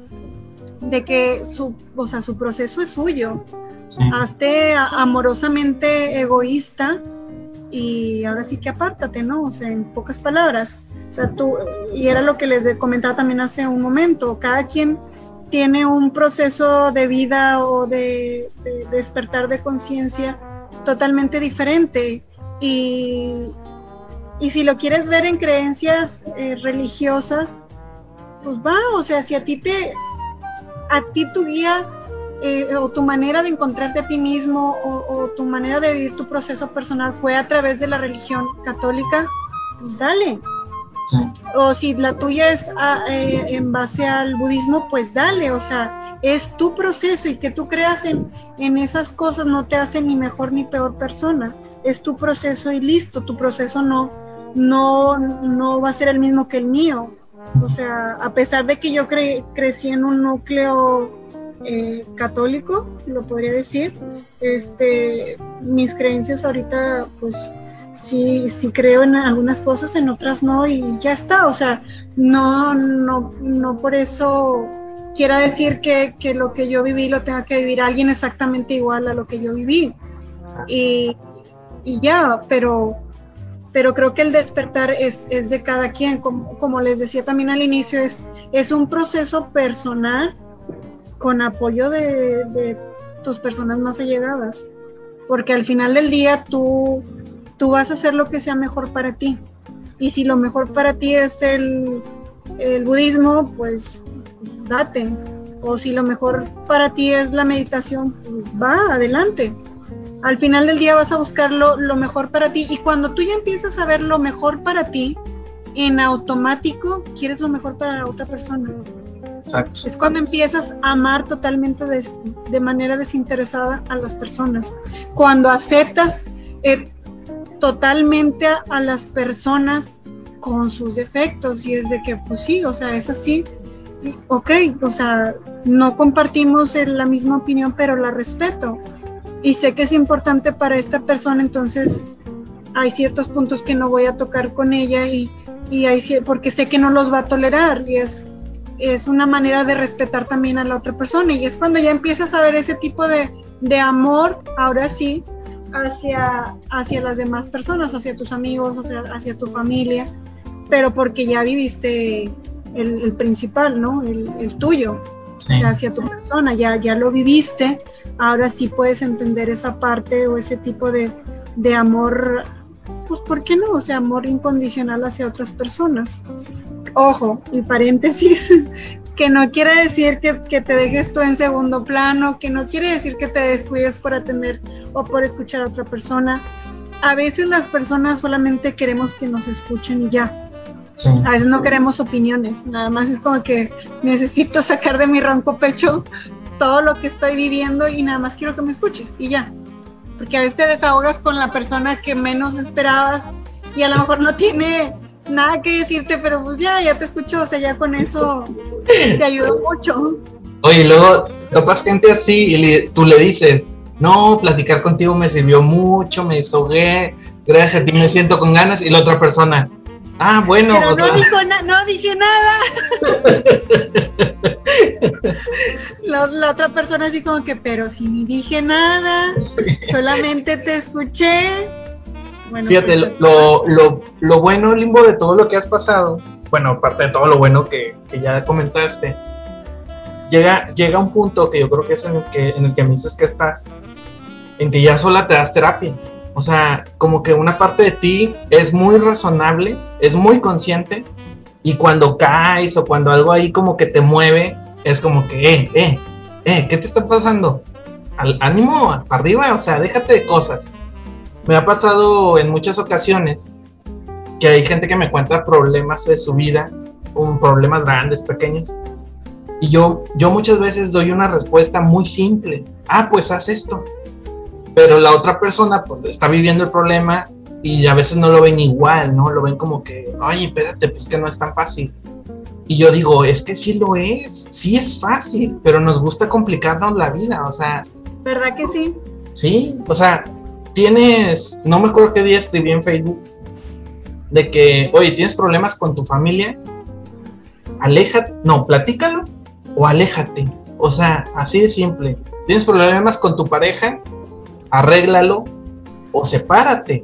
de que su, o sea, su proceso es suyo. Hazte amorosamente egoísta y ahora sí que apártate, ¿no? O sea, en pocas palabras. O sea, tú, y era lo que les comentaba también hace un momento, cada quien tiene un proceso de vida o de, despertar de conciencia totalmente diferente. Y, si lo quieres ver en creencias eh, religiosas, pues va, o sea, si a ti te, a ti tu guía eh, o tu manera de encontrarte a ti mismo o, tu manera de vivir tu proceso personal fue a través de la religión católica, pues dale, o si la tuya es ah, eh, en base al budismo, pues dale, o sea, es tu proceso y que tú creas en, en esas cosas no te hace ni mejor ni peor persona. Es tu proceso y listo, tu proceso no, no, no va a ser el mismo que el mío. O sea, a pesar de que yo crecí en un núcleo eh, católico, lo podría decir, este, mis creencias ahorita pues sí, sí creo en algunas cosas, en otras no, y ya está. O sea, no, no, no por eso quiera decir que, lo que yo viví lo tenga que vivir alguien exactamente igual a lo que yo viví. Y, ya, pero, pero creo que el despertar es, de cada quien. Como, les decía también al inicio, es, es un proceso personal con apoyo de, de tus personas más allegadas. Porque al final del día tú tú vas a hacer lo que sea mejor para ti. Y si lo mejor para ti es el, budismo, pues date. O si lo mejor para ti es la meditación, pues va, adelante. Al final del día vas a buscar lo, mejor para ti. Y cuando tú ya empiezas a ver lo mejor para ti, en automático quieres lo mejor para la otra persona. Exacto. Es cuando empiezas a amar totalmente de, manera desinteresada a las personas. Cuando aceptas eh, totalmente a, las personas con sus defectos y es de que pues sí, o sea, es así, ok, o sea, no compartimos la misma opinión, pero la respeto y sé que es importante para esta persona, entonces hay ciertos puntos que no voy a tocar con ella y, y hay, porque sé que no los va a tolerar y es, es una manera de respetar también a la otra persona y es cuando ya empiezas a ver ese tipo de, de amor, ahora sí, hacia, hacia las demás personas, hacia tus amigos, hacia, hacia tu familia, pero porque ya viviste el, principal, ¿no? El, tuyo, o sea, hacia tu persona, ya, ya lo viviste, ahora sí puedes entender esa parte o ese tipo de, de amor, pues ¿por qué no? O sea, amor incondicional hacia otras personas. Ojo, y paréntesis, [laughs] que no quiere decir que, te dejes tú en segundo plano, que no quiere decir que te descuides por atender o por escuchar a otra persona. A veces las personas solamente queremos que nos escuchen y ya. A veces no queremos opiniones, nada más es como que necesito sacar de mi ronco pecho todo lo que estoy viviendo y nada más quiero que me escuches y ya. Porque a veces te desahogas con la persona que menos esperabas y a lo mejor no tiene nada que decirte, pero pues ya, ya te escucho, o sea, ya con eso te ayudó mucho. Oye, luego topas gente así y tú le dices, no, platicar contigo me sirvió mucho, me desahogué, gracias a ti me siento con ganas, y la otra persona, ah, bueno. Pero no, dijo no dije nada. [laughs] la, otra persona así como que, pero si ni dije nada, solamente te escuché Fíjate, pues, lo, lo, lo, bueno, Limbo, de todo lo que has pasado, bueno, aparte de todo lo bueno que, que ya comentaste, llega, llega un punto que yo creo que es en el que, en el que me dices que estás, en que ya sola te das terapia. O sea, como que una parte de ti es muy razonable, es muy consciente, y cuando caes o cuando algo ahí como que te mueve, es como que, eh, eh, eh, ¿qué te está pasando? Al, ánimo, para arriba, o sea, déjate de cosas. Me ha pasado en muchas ocasiones que hay gente que me cuenta problemas de su vida, un, problemas grandes, pequeños, y yo, yo muchas veces doy una respuesta muy simple. Ah, pues haz esto. Pero la otra persona pues está viviendo el problema y a veces no lo ven igual, ¿no? Lo ven como que, ay, espérate, pues que no es tan fácil. Y yo digo, es que sí lo es, sí es fácil, pero nos gusta complicarnos la vida, o sea. ¿Verdad que sí? Sí, o sea, tienes, no me acuerdo qué día escribí en Facebook, de que, oye, tienes problemas con tu familia, aléjate, no, platícalo o aléjate. O sea, así de simple. Tienes problemas con tu pareja, arréglalo o sepárate.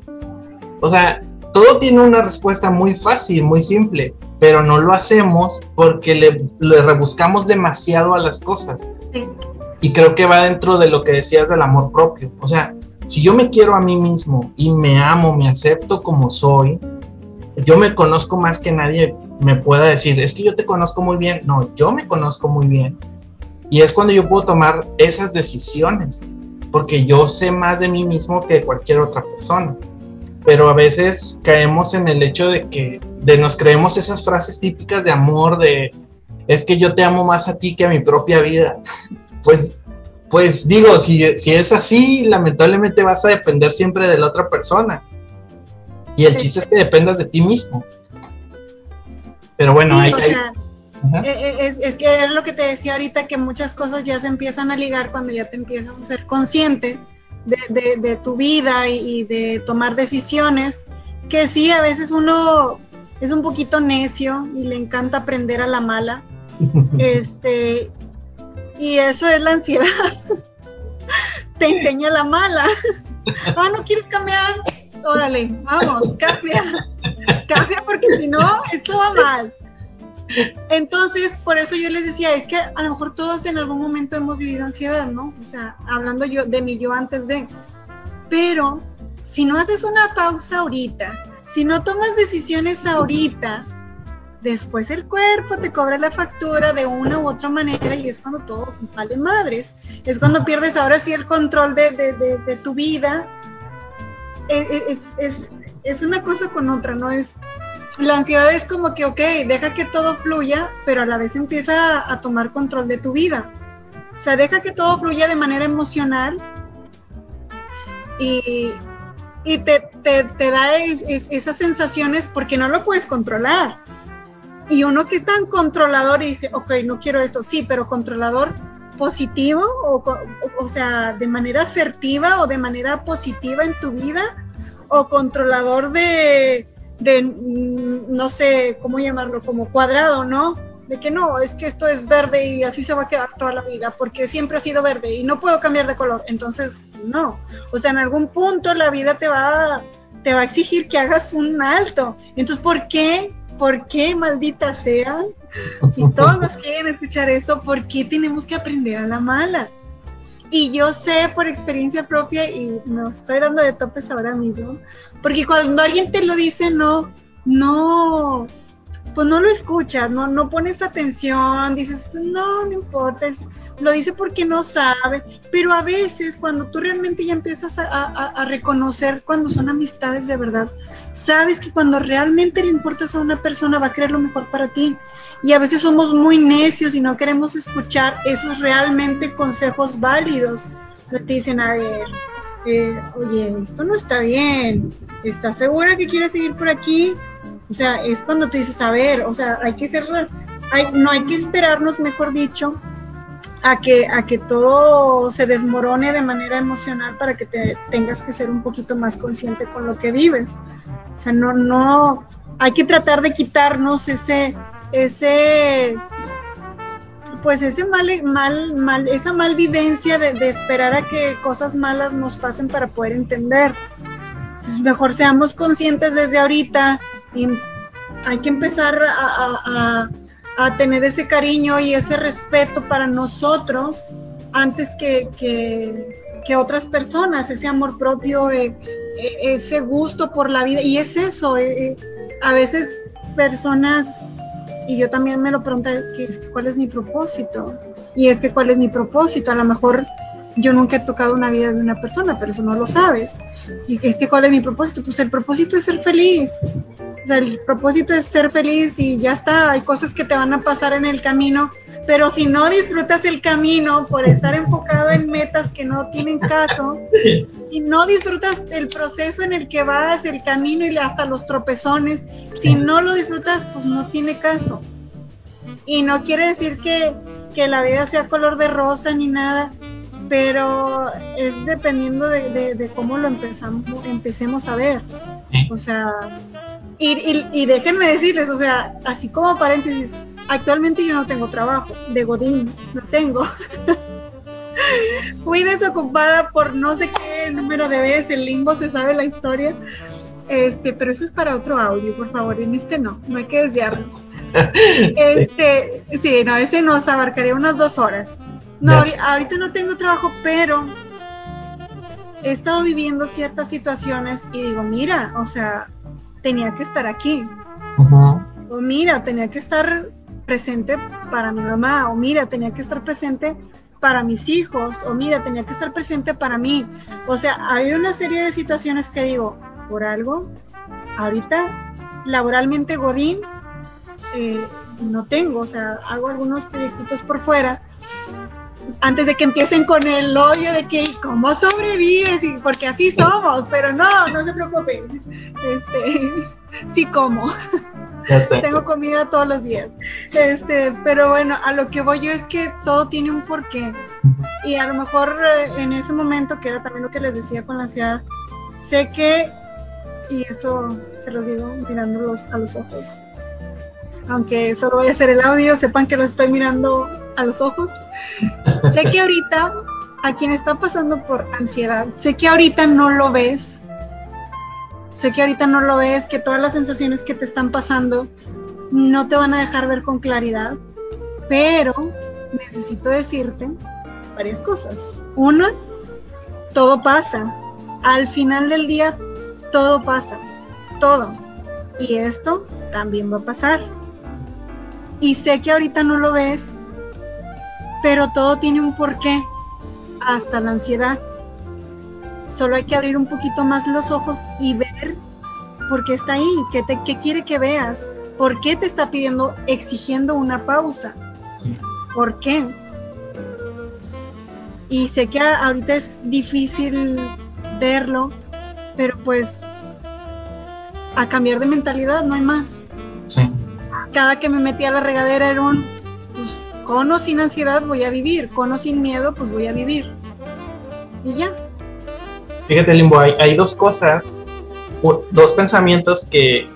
O sea, todo tiene una respuesta muy fácil, muy simple, pero no lo hacemos porque le, rebuscamos demasiado a las cosas. Y creo que va dentro de lo que decías del amor propio. O sea, si yo me quiero a mí mismo y me amo, me acepto como soy, yo me conozco más que nadie me pueda decir, es que yo te conozco muy bien. No, yo me conozco muy bien. Y es cuando yo puedo tomar esas decisiones, porque yo sé más de mí mismo que cualquier otra persona. Pero a veces caemos en el hecho de que de nos creemos esas frases típicas de amor, de es que yo te amo más a ti que a mi propia vida. [laughs] Pues, pues digo, si, si es así, lamentablemente vas a depender siempre de la otra persona. Y el chiste es que dependas de ti mismo. Pero bueno, hay, Es, que es lo que te decía ahorita, que muchas cosas ya se empiezan a ligar cuando ya te empiezas a ser consciente de, tu vida y, de tomar decisiones, que sí, a veces uno es un poquito necio y le encanta aprender a la mala. [laughs] este, y eso es la ansiedad. [laughs] te enseña la mala. [laughs] ah, no quieres cambiar órale, vamos, cambia, cambia porque si no, esto va mal. Entonces, por eso yo les decía, es que a lo mejor todos en algún momento hemos vivido ansiedad, ¿no? O sea, hablando yo de mi yo antes de. Pero si no haces una pausa ahorita, si no tomas decisiones ahorita, después el cuerpo te cobra la factura de una u otra manera y es cuando todo vale madres. Es cuando pierdes ahora sí el control de, de, de tu vida es, es, es, una cosa con otra, ¿no? Es, la ansiedad es como que, ok, deja que todo fluya, pero a la vez empieza a, tomar control de tu vida. O sea, deja que todo fluya de manera emocional y, y te, te, da esas sensaciones porque no lo puedes controlar. Y uno que es tan controlador y dice, ok, no quiero esto, sí, pero controlador positivo o, o, sea, de manera asertiva o de manera positiva en tu vida o controlador de, de, mm, no sé cómo llamarlo, como cuadrado, ¿no? De que no, es que esto es verde y así se va a quedar toda la vida porque siempre ha sido verde y no puedo cambiar de color. Entonces, no. O sea, en algún punto la vida te va, te va a exigir que hagas un alto. Entonces, ¿por qué? ¿Por qué, maldita sea? Y todos los quieren escuchar esto, ¿por qué tenemos que aprender a la mala? Y yo sé por experiencia propia, y me estoy dando de topes ahora mismo, porque cuando alguien te lo dice, no, no, pues no lo escuchas, no, no pones atención, dices, pues no, no importa, lo dice porque no sabe, pero a veces cuando tú realmente ya empiezas a, a, reconocer cuando son amistades de verdad, sabes que cuando realmente le importas a una persona va a querer lo mejor para ti. Y a veces somos muy necios y no queremos escuchar esos realmente consejos válidos. te dicen, a ver, eh, oye, esto no está bien, ¿estás segura que quieres seguir por aquí? O sea, es cuando tú dices, a ver, o sea, hay que ser, hay, no hay que esperarnos, mejor dicho, a que, a que todo se desmorone de manera emocional para que te tengas que ser un poquito más consciente con lo que vives. O sea, no, no, hay que tratar de quitarnos ese, ese, pues ese mal, mal, mal esa malvivencia de, de esperar a que cosas malas nos pasen para poder entender Mejor seamos conscientes desde ahorita hay que empezar a, tener ese cariño y ese respeto para nosotros antes que, que, otras personas, ese amor propio, eh, eh, ese gusto por la vida. Y es eso, eh, a veces personas, y yo también me lo pregunto, ¿cuál es mi propósito? Y es que cuál es mi propósito, a lo mejor yo nunca he tocado una vida de una persona, pero eso no lo sabes. Y es que cuál es mi propósito, pues el propósito es ser feliz. O sea, el propósito es ser feliz y ya está, hay cosas que te van a pasar en el camino, pero si no disfrutas el camino por estar enfocado en metas que no tienen caso, [laughs] si no disfrutas el proceso en el que vas, el camino y hasta los tropezones, si no lo disfrutas, pues no tiene caso. Y no quiere decir que, que la vida sea color de rosa ni nada, pero es dependiendo de, cómo lo empezamos, empecemos a ver. O sea, y, y, déjenme decirles, o sea, así como paréntesis, actualmente yo no tengo trabajo de Godín, no tengo. [laughs] Fui desocupada por no sé qué número de veces, el limbo se sabe la historia. Este, pero eso es para otro audio, por favor, en este no, no hay que desviarnos. [laughs] Este, sí, no, ese nos abarcaría unas dos horas. No, ahorita no tengo trabajo, pero he estado viviendo ciertas situaciones y digo, mira, o sea, tenía que estar aquí. O mira, tenía que estar presente para mi mamá. O mira, tenía que estar presente para mis hijos. O mira, tenía que estar presente para mí. O sea, ha habido una serie de situaciones que digo, por algo, ahorita laboralmente Godín eh, no tengo. O sea, hago algunos proyectitos por fuera antes de que empiecen con el odio de que cómo sobrevives y porque así somos, pero no, no se preocupen. Este, [laughs] sí como. Tengo comida todos los días. Este, pero bueno, a lo que voy yo es que todo tiene un porqué. Y a lo mejor eh, en ese momento, que era también lo que les decía con la ansiedad, sé que, y esto se los digo mirándolos a los ojos, aunque solo voy a hacer el audio, sepan que los estoy mirando a los ojos. sé que ahorita, a quien está pasando por ansiedad, sé que ahorita no lo ves, sé que ahorita no lo ves, que todas las sensaciones que te están pasando no te van a dejar ver con claridad, pero necesito decirte varias cosas. Una, todo pasa. Al final del día, todo pasa. Todo. Y esto también va a pasar. Y sé que ahorita no lo ves, pero todo tiene un porqué, hasta la ansiedad. Solo hay que abrir un poquito más los ojos y ver por qué está ahí, qué, te, qué quiere que veas, por qué te está pidiendo, exigiendo una pausa. ¿Por qué? Y sé que ahorita es difícil verlo, pero pues a cambiar de mentalidad no hay más. Sí cada que me metía a la regadera era un, pues, con o sin ansiedad voy a vivir, con o sin miedo, pues voy a vivir. Y ya. Fíjate, Limbo, hay, dos cosas, dos pensamientos que,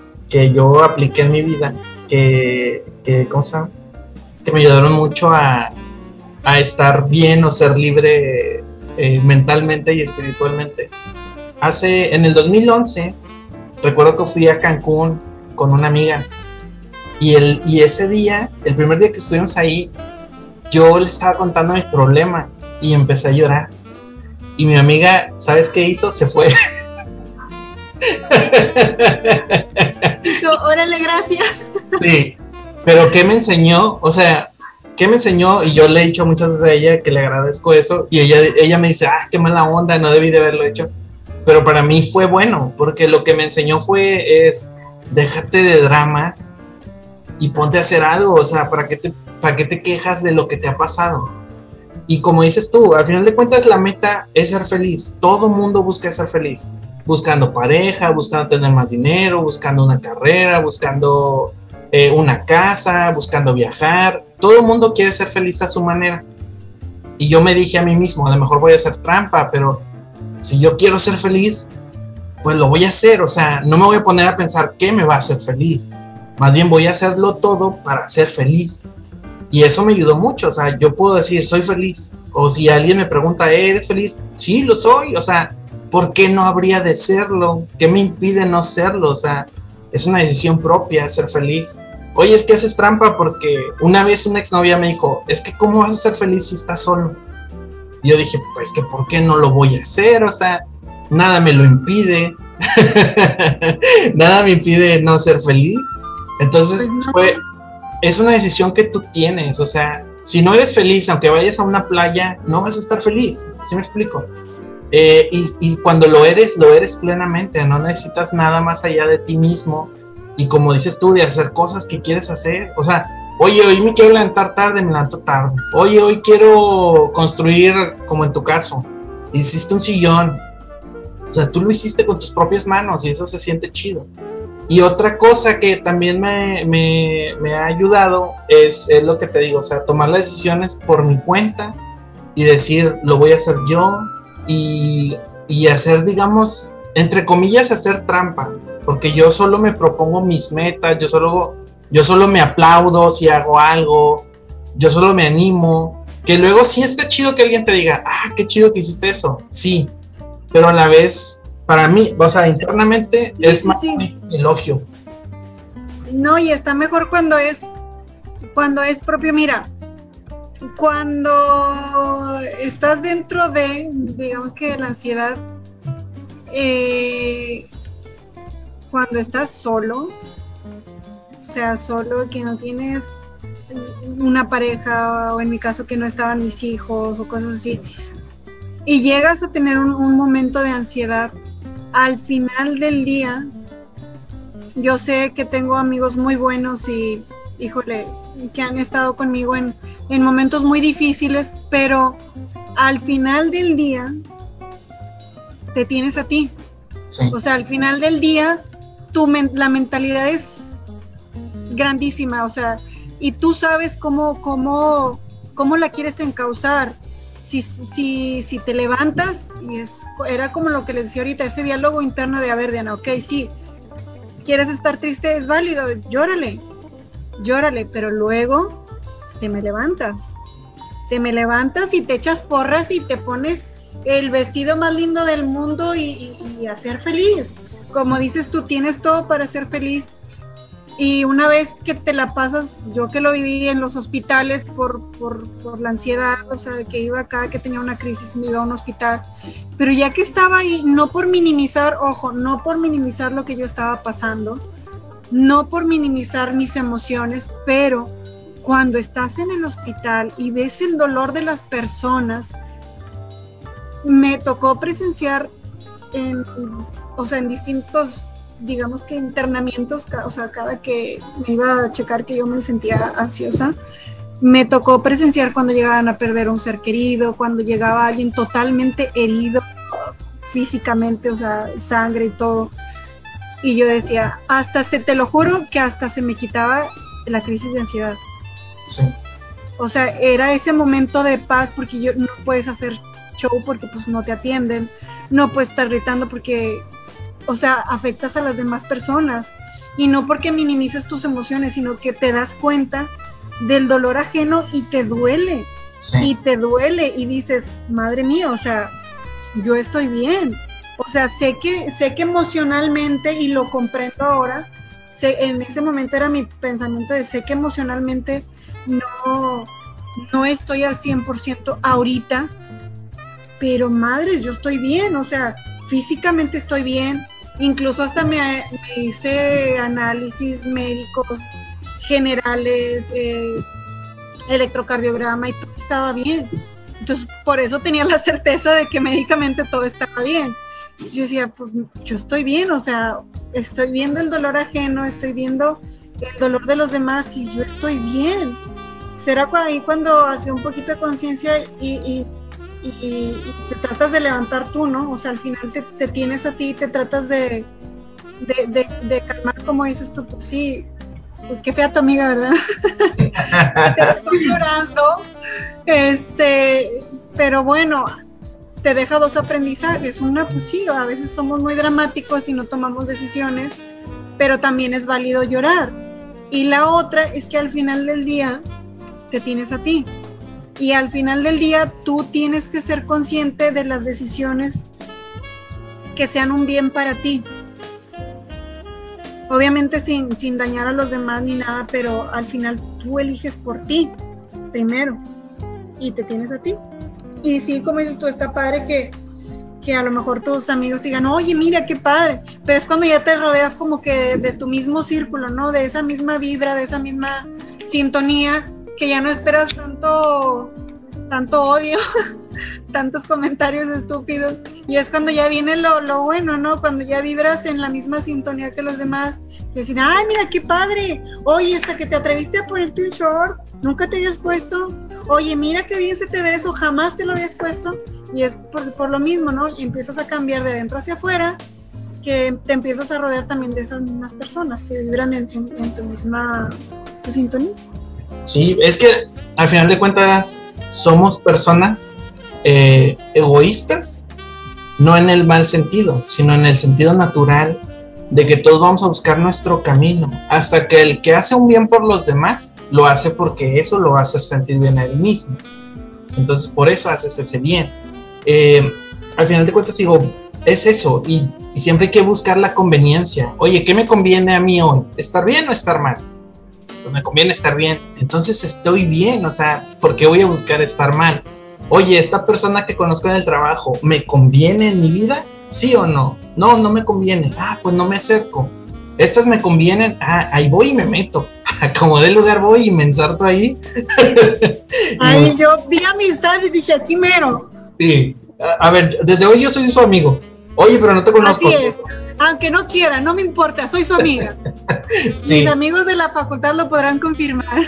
yo apliqué en mi vida, que, que, que me ayudaron mucho a, estar bien o ser libre eh, mentalmente y espiritualmente. Hace, en el 2011, recuerdo que fui a Cancún con una amiga y, el, y ese día, el primer día que estuvimos ahí, yo le estaba contando mis problemas y empecé a llorar. Y mi amiga, ¿sabes qué hizo? Se fue. órale, gracias. Sí, pero ¿qué me enseñó? O sea, ¿qué me enseñó? Y yo le he dicho muchas veces a ella que le agradezco eso. Y ella, ella me dice, ah, qué mala onda, no debí de haberlo hecho. Pero para mí fue bueno, porque lo que me enseñó fue, es, déjate de dramas y ponte a hacer algo, o sea, ¿para qué, te, ¿para qué te quejas de lo que te ha pasado? Y como dices tú, al final de cuentas la meta es ser feliz. Todo mundo busca ser feliz. Buscando pareja, buscando tener más dinero, buscando una carrera, buscando eh, una casa, buscando viajar. Todo mundo quiere ser feliz a su manera. Y yo me dije a mí mismo, a lo mejor voy a hacer trampa, pero si yo quiero ser feliz, pues lo voy a hacer. O sea, no me voy a poner a pensar qué me va a hacer feliz. Más bien voy a hacerlo todo para ser feliz. Y eso me ayudó mucho. O sea, yo puedo decir, soy feliz. O si alguien me pregunta, ¿eres feliz? Sí, lo soy. O sea, ¿por qué no habría de serlo? ¿Qué me impide no serlo? O sea, es una decisión propia ser feliz. Oye, es que haces trampa porque una vez una exnovia me dijo, es que ¿cómo vas a ser feliz si estás solo? Y yo dije, pues que ¿por qué no lo voy a hacer? O sea, nada me lo impide. [laughs] nada me impide no ser feliz. Entonces, pues es una decisión que tú tienes. O sea, si no eres feliz, aunque vayas a una playa, no vas a estar feliz. ¿Sí me explico? Eh, y, cuando lo eres, lo eres plenamente. No necesitas nada más allá de ti mismo. Y como dices tú, de hacer cosas que quieres hacer. O sea, oye, hoy me quiero levantar tarde, me levanto tarde. Oye, hoy quiero construir, como en tu caso, hiciste un sillón. O sea, tú lo hiciste con tus propias manos y eso se siente chido. Y otra cosa que también me, me, ha ayudado es, es, lo que te digo, o sea, tomar las decisiones por mi cuenta y decir, lo voy a hacer yo y, y hacer, digamos, entre comillas, hacer trampa, porque yo solo me propongo mis metas, yo solo, yo solo me aplaudo si hago algo, yo solo me animo, que luego sí está chido que alguien te diga, ah, qué chido que hiciste eso, sí, pero a la vez para mí, o sea, internamente es más elogio. No, y está mejor cuando es cuando es propio, mira, cuando estás dentro de, digamos que la ansiedad, eh, cuando estás solo, o sea, solo que no tienes una pareja, o en mi caso que no estaban mis hijos, o cosas así, y llegas a tener un momento de ansiedad, al final del día, yo sé que tengo amigos muy buenos y, híjole, que han estado conmigo en, momentos muy difíciles, pero al final del día te tienes a ti. O sea, al final del día, tu la mentalidad es grandísima, o sea, y tú sabes cómo, cómo, cómo la quieres encauzar si, si, si te levantas, y es, era como lo que les decía ahorita, ese diálogo interno de, a ver, Diana, ok, sí, quieres estar triste, es válido, llórale, llórale, pero luego te me levantas, te me levantas y te echas porras y te pones el vestido más lindo del mundo y, y a ser feliz. Como dices tú, tienes todo para ser feliz, y una vez que te la pasas, yo que lo viví en los hospitales por, la ansiedad, o sea, que iba acá, que tenía una crisis, me iba a un hospital, pero ya que estaba ahí, no por minimizar, ojo, no por minimizar lo que yo estaba pasando, no por minimizar mis emociones, pero cuando estás en el hospital y ves el dolor de las personas, me tocó presenciar en, o sea, en distintos digamos que internamientos, o sea, cada que me iba a checar que yo me sentía ansiosa, me tocó presenciar cuando llegaban a perder un ser querido, cuando llegaba alguien totalmente herido físicamente, o sea, sangre y todo. Y yo decía, hasta se, te lo juro que hasta se me quitaba la crisis de ansiedad. Sí. O sea, era ese momento de paz porque yo no puedes hacer show porque pues no te atienden, no puedes estar gritando porque o sea, afectas a las demás personas. Y no porque minimices tus emociones, sino que te das cuenta del dolor ajeno y te duele. Y te duele y dices, madre mía, o sea, yo estoy bien. O sea, sé que, sé que emocionalmente, y lo comprendo ahora, sé, en ese momento era mi pensamiento de sé que emocionalmente no, no estoy al 100% ahorita, pero madres, yo estoy bien, o sea, físicamente estoy bien, Incluso hasta me, hice análisis médicos generales, eh, electrocardiograma y todo estaba bien. Entonces, por eso tenía la certeza de que médicamente todo estaba bien. Entonces yo decía, pues yo estoy bien, o sea, estoy viendo el dolor ajeno, estoy viendo el dolor de los demás y yo estoy bien. Será ahí cuando hace un poquito de conciencia y y, te tratas de levantar tú, ¿no? O sea, al final te, tienes a ti y te tratas de, de, calmar, como dices tú, pues sí, qué fea tu amiga, ¿verdad? [laughs] te estoy [laughs] llorando, este, pero bueno, te deja dos aprendizajes. Una, pues sí, a veces somos muy dramáticos y no tomamos decisiones, pero también es válido llorar. Y la otra es que al final del día te tienes a ti y al final del día tú tienes que ser consciente de las decisiones que sean un bien para ti. Obviamente sin, sin dañar a los demás ni nada, pero al final tú eliges por ti primero y te tienes a ti. Y sí, como dices tú, está padre que, que a lo mejor tus amigos digan, oye, mira qué padre, pero es cuando ya te rodeas como que de tu mismo círculo, ¿no? De esa misma vibra, de esa misma sintonía, que ya no esperas tanto, tanto odio, [laughs] tantos comentarios estúpidos, y es cuando ya viene lo, lo, bueno, ¿no? Cuando ya vibras en la misma sintonía que los demás, y decir, ay, mira qué padre, oye, hasta que te atreviste a ponerte un short, nunca te habías puesto, oye, mira qué bien se te ve eso, jamás te lo habías puesto, y es por, por, lo mismo, ¿no? Y empiezas a cambiar de dentro hacia afuera, que te empiezas a rodear también de esas mismas personas que vibran en, en, en tu misma tu sintonía. Sí, es que al final de cuentas somos personas eh, egoístas, no en el mal sentido, sino en el sentido natural de que todos vamos a buscar nuestro camino, hasta que el que hace un bien por los demás, lo hace porque eso lo va a hacer sentir bien a él mismo. Entonces, por eso haces ese bien. Eh, al final de cuentas, digo, es eso, y, y, siempre hay que buscar la conveniencia. Oye, ¿qué me conviene a mí hoy? ¿Estar bien o estar mal? Me conviene estar bien. Entonces estoy bien, o sea, ¿por qué voy a buscar estar mal? Oye, esta persona que conozco en el trabajo, ¿me conviene en mi vida? ¿Sí o no? No, no me conviene. Ah, pues no me acerco. Estas me convienen. Ah, ahí voy y me meto. [laughs] Como de lugar voy y me ensarto ahí. [laughs] Ay, yo vi amistad y dije, aquí mero. Sí. A, a ver, desde hoy yo soy su amigo. Oye, pero no te conozco. Así es. Aunque no quiera, no me importa, soy su amiga. [laughs] sí. Mis amigos de la facultad lo podrán confirmar.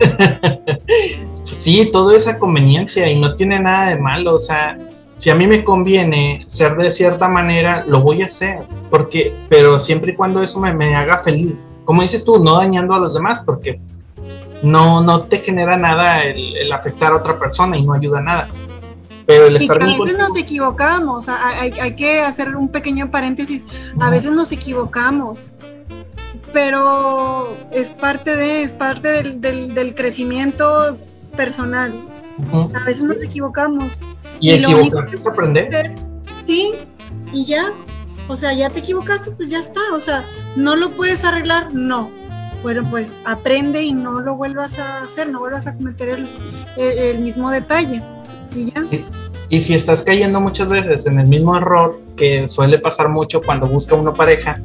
[laughs] sí, toda esa conveniencia y no tiene nada de malo. O sea, si a mí me conviene ser de cierta manera, lo voy a hacer. Porque, pero siempre y cuando eso me, me haga feliz. Como dices tú, no dañando a los demás, porque no, no te genera nada el, el afectar a otra persona y no ayuda a nada. Pero el estar y a veces nos equivocamos, hay, hay, que hacer un pequeño paréntesis, a veces nos equivocamos, pero es parte de, es parte del, del, del crecimiento personal. A veces nos equivocamos. Y, y equivocarte es aprender. Sí, y ya, o sea, ya te equivocaste, pues ya está, o sea, no lo puedes arreglar, no. Bueno, pues aprende y no lo vuelvas a hacer, no vuelvas a cometer el, el, el mismo detalle. Y, ya. Y, si estás cayendo muchas veces en el mismo error que suele pasar mucho cuando busca una pareja,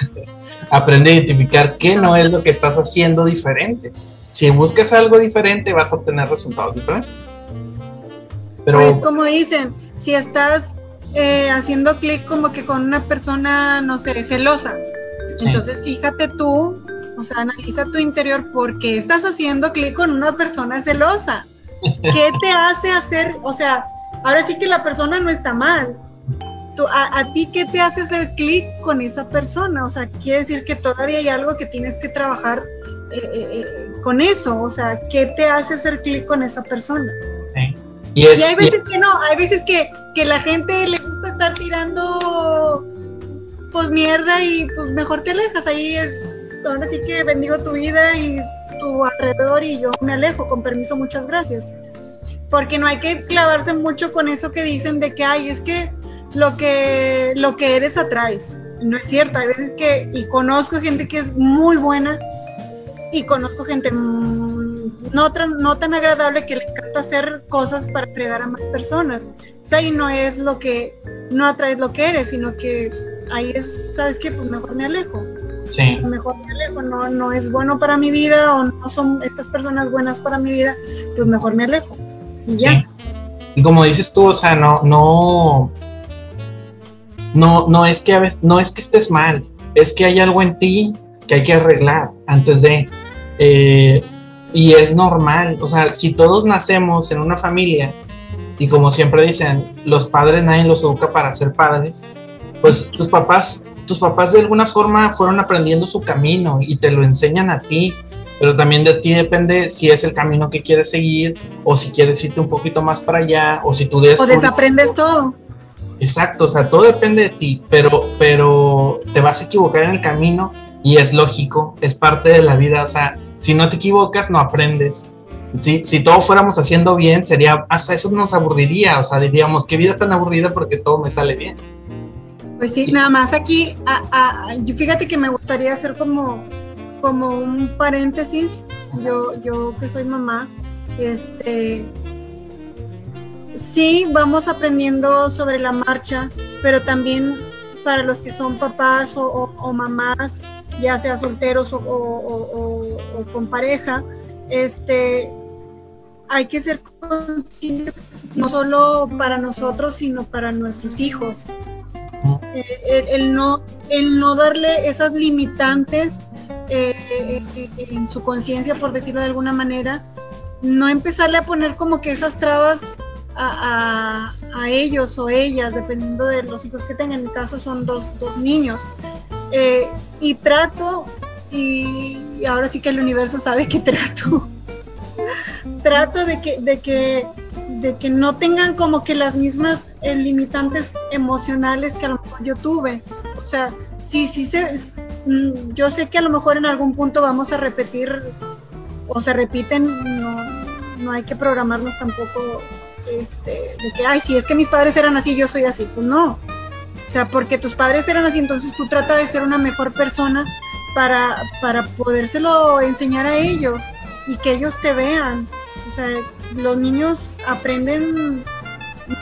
[laughs] aprende a identificar qué no es lo que estás haciendo diferente. Si buscas algo diferente, vas a obtener resultados diferentes. Pero pues como dicen, si estás eh, haciendo clic como que con una persona, no sé, celosa, sí. entonces fíjate tú, o sea, analiza tu interior porque estás haciendo clic con una persona celosa. [laughs] ¿Qué te hace hacer? O sea, ahora sí que la persona no está mal. Tú, a, a, ti, ¿qué te hace hacer clic con esa persona? O sea, quiere decir que todavía hay algo que tienes que trabajar eh, eh, con eso. O sea, ¿qué te hace hacer clic con esa persona? Sí. Y, es, y, hay veces y... que no, hay veces que, que la gente le gusta estar tirando pues mierda y pues mejor te alejas. Ahí es, ahora sí que bendigo tu vida y tu alrededor y yo me alejo, con permiso, muchas gracias. Porque no hay que clavarse mucho con eso que dicen de que, ay, es que lo que, lo que eres atraes. No es cierto, hay veces que, y conozco gente que es muy buena y conozco gente no tan, no tan agradable que le encanta hacer cosas para fregar a más personas. O sea, ahí no es lo que, no atraes lo que eres, sino que ahí es, ¿sabes qué? Pues mejor me alejo. Sí. Mejor me alejo, no, no es bueno para mi vida o no son estas personas buenas para mi vida, pues mejor me alejo. Y ya. Sí. Y como dices tú, o sea, no, no, no, no es que a veces, no es que estés mal, es que hay algo en ti que hay que arreglar antes de. Eh, y es normal, o sea, si todos nacemos en una familia y como siempre dicen, los padres nadie los educa para ser padres, pues tus papás tus papás de alguna forma fueron aprendiendo su camino y te lo enseñan a ti, pero también de ti depende si es el camino que quieres seguir o si quieres irte un poquito más para allá o si tú O desaprendes todo. Exacto, o sea, todo depende de ti, pero, pero te vas a equivocar en el camino y es lógico, es parte de la vida, o sea, si no te equivocas no aprendes. Si, si todo fuéramos haciendo bien, sería, hasta eso nos aburriría, o sea, diríamos, qué vida tan aburrida porque todo me sale bien. Pues sí, nada más aquí, fíjate que me gustaría hacer como, como un paréntesis, yo, yo que soy mamá, este, sí vamos aprendiendo sobre la marcha, pero también para los que son papás o, mamás, ya sea solteros o, con pareja, este, hay que ser conscientes no solo para nosotros, sino para nuestros hijos. Eh, el, no, el no darle esas limitantes eh, eh, en su conciencia, por decirlo de alguna manera, no empezarle a poner como que esas trabas a, ellos o ellas, dependiendo de los hijos que tengan. En mi caso son dos, niños. Eh, y trato, y ahora sí que el universo sabe que trato. [laughs] trato de que, de que, de que no tengan como que las mismas eh, limitantes emocionales que a lo mejor yo tuve. O sea, sí, sí, se, mm, yo sé que a lo mejor en algún punto vamos a repetir o se repiten, no, no hay que programarnos tampoco este, de que, ay, si es que mis padres eran así, yo soy así. Pues no. O sea, porque tus padres eran así, entonces tú trata de ser una mejor persona para, para podérselo enseñar a ellos y que ellos te vean. O sea, los niños aprenden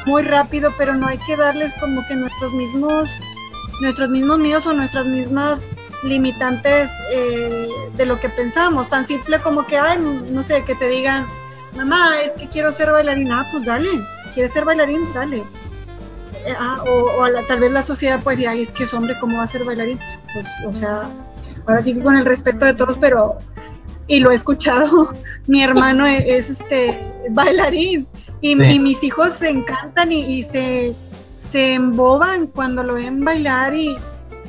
muy rápido, pero no hay que darles como que nuestros mismos, nuestros mismos miedos o nuestras mismas limitantes eh, de lo que pensamos. Tan simple como que, ay, no sé, que te digan, mamá, es que quiero ser bailarina, ah, pues dale, ¿quieres ser bailarín? Dale. Eh, ah, o, tal vez la sociedad puede decir, ay, es que es hombre, ¿cómo va a ser bailarín? Pues, o sea, ahora sí que con el respeto de todos, pero, y lo he escuchado, [laughs] mi hermano es, este bailarín, y, mis hijos se encantan y, se, se emboban cuando lo ven bailar y,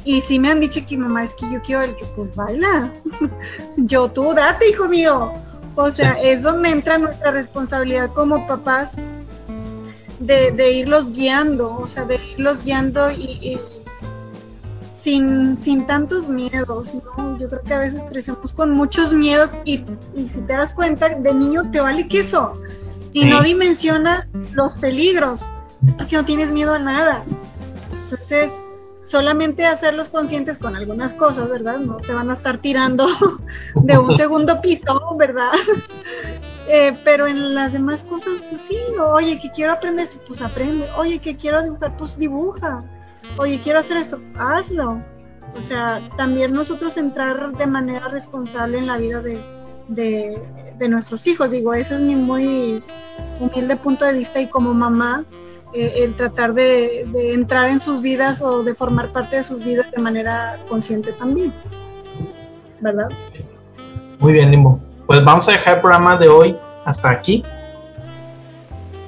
y sí me han dicho que mamá es que yo quiero el que pues baila. [laughs] yo tú date, hijo mío. O sea, es donde entra nuestra responsabilidad como papás de, irlos guiando, o sea, de irlos guiando y, sin, sin, tantos miedos, ¿no? Yo creo que a veces crecemos con muchos miedos y, si te das cuenta, de niño te vale queso. Si no dimensionas los peligros, es porque no tienes miedo a nada. Entonces, solamente hacerlos conscientes con algunas cosas, ¿verdad? No se van a estar tirando [laughs] de un [laughs] segundo piso, ¿verdad? [laughs] Eh, pero en las demás cosas, pues sí, oye, que quiero aprender esto, pues aprende. Oye, que quiero dibujar, pues dibuja. Oye, quiero hacer esto, hazlo. O sea, también nosotros entrar de manera responsable en la vida de, de nuestros hijos. Digo, ese es mi muy humilde punto de vista y como mamá, eh, el tratar de, entrar en sus vidas o de formar parte de sus vidas de manera consciente también. ¿Verdad? Muy bien, Limbo. Pues vamos a dejar el programa de hoy hasta aquí.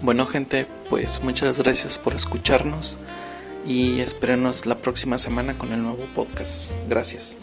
Bueno, gente, pues muchas gracias por escucharnos y espérenos la próxima semana con el nuevo podcast. Gracias.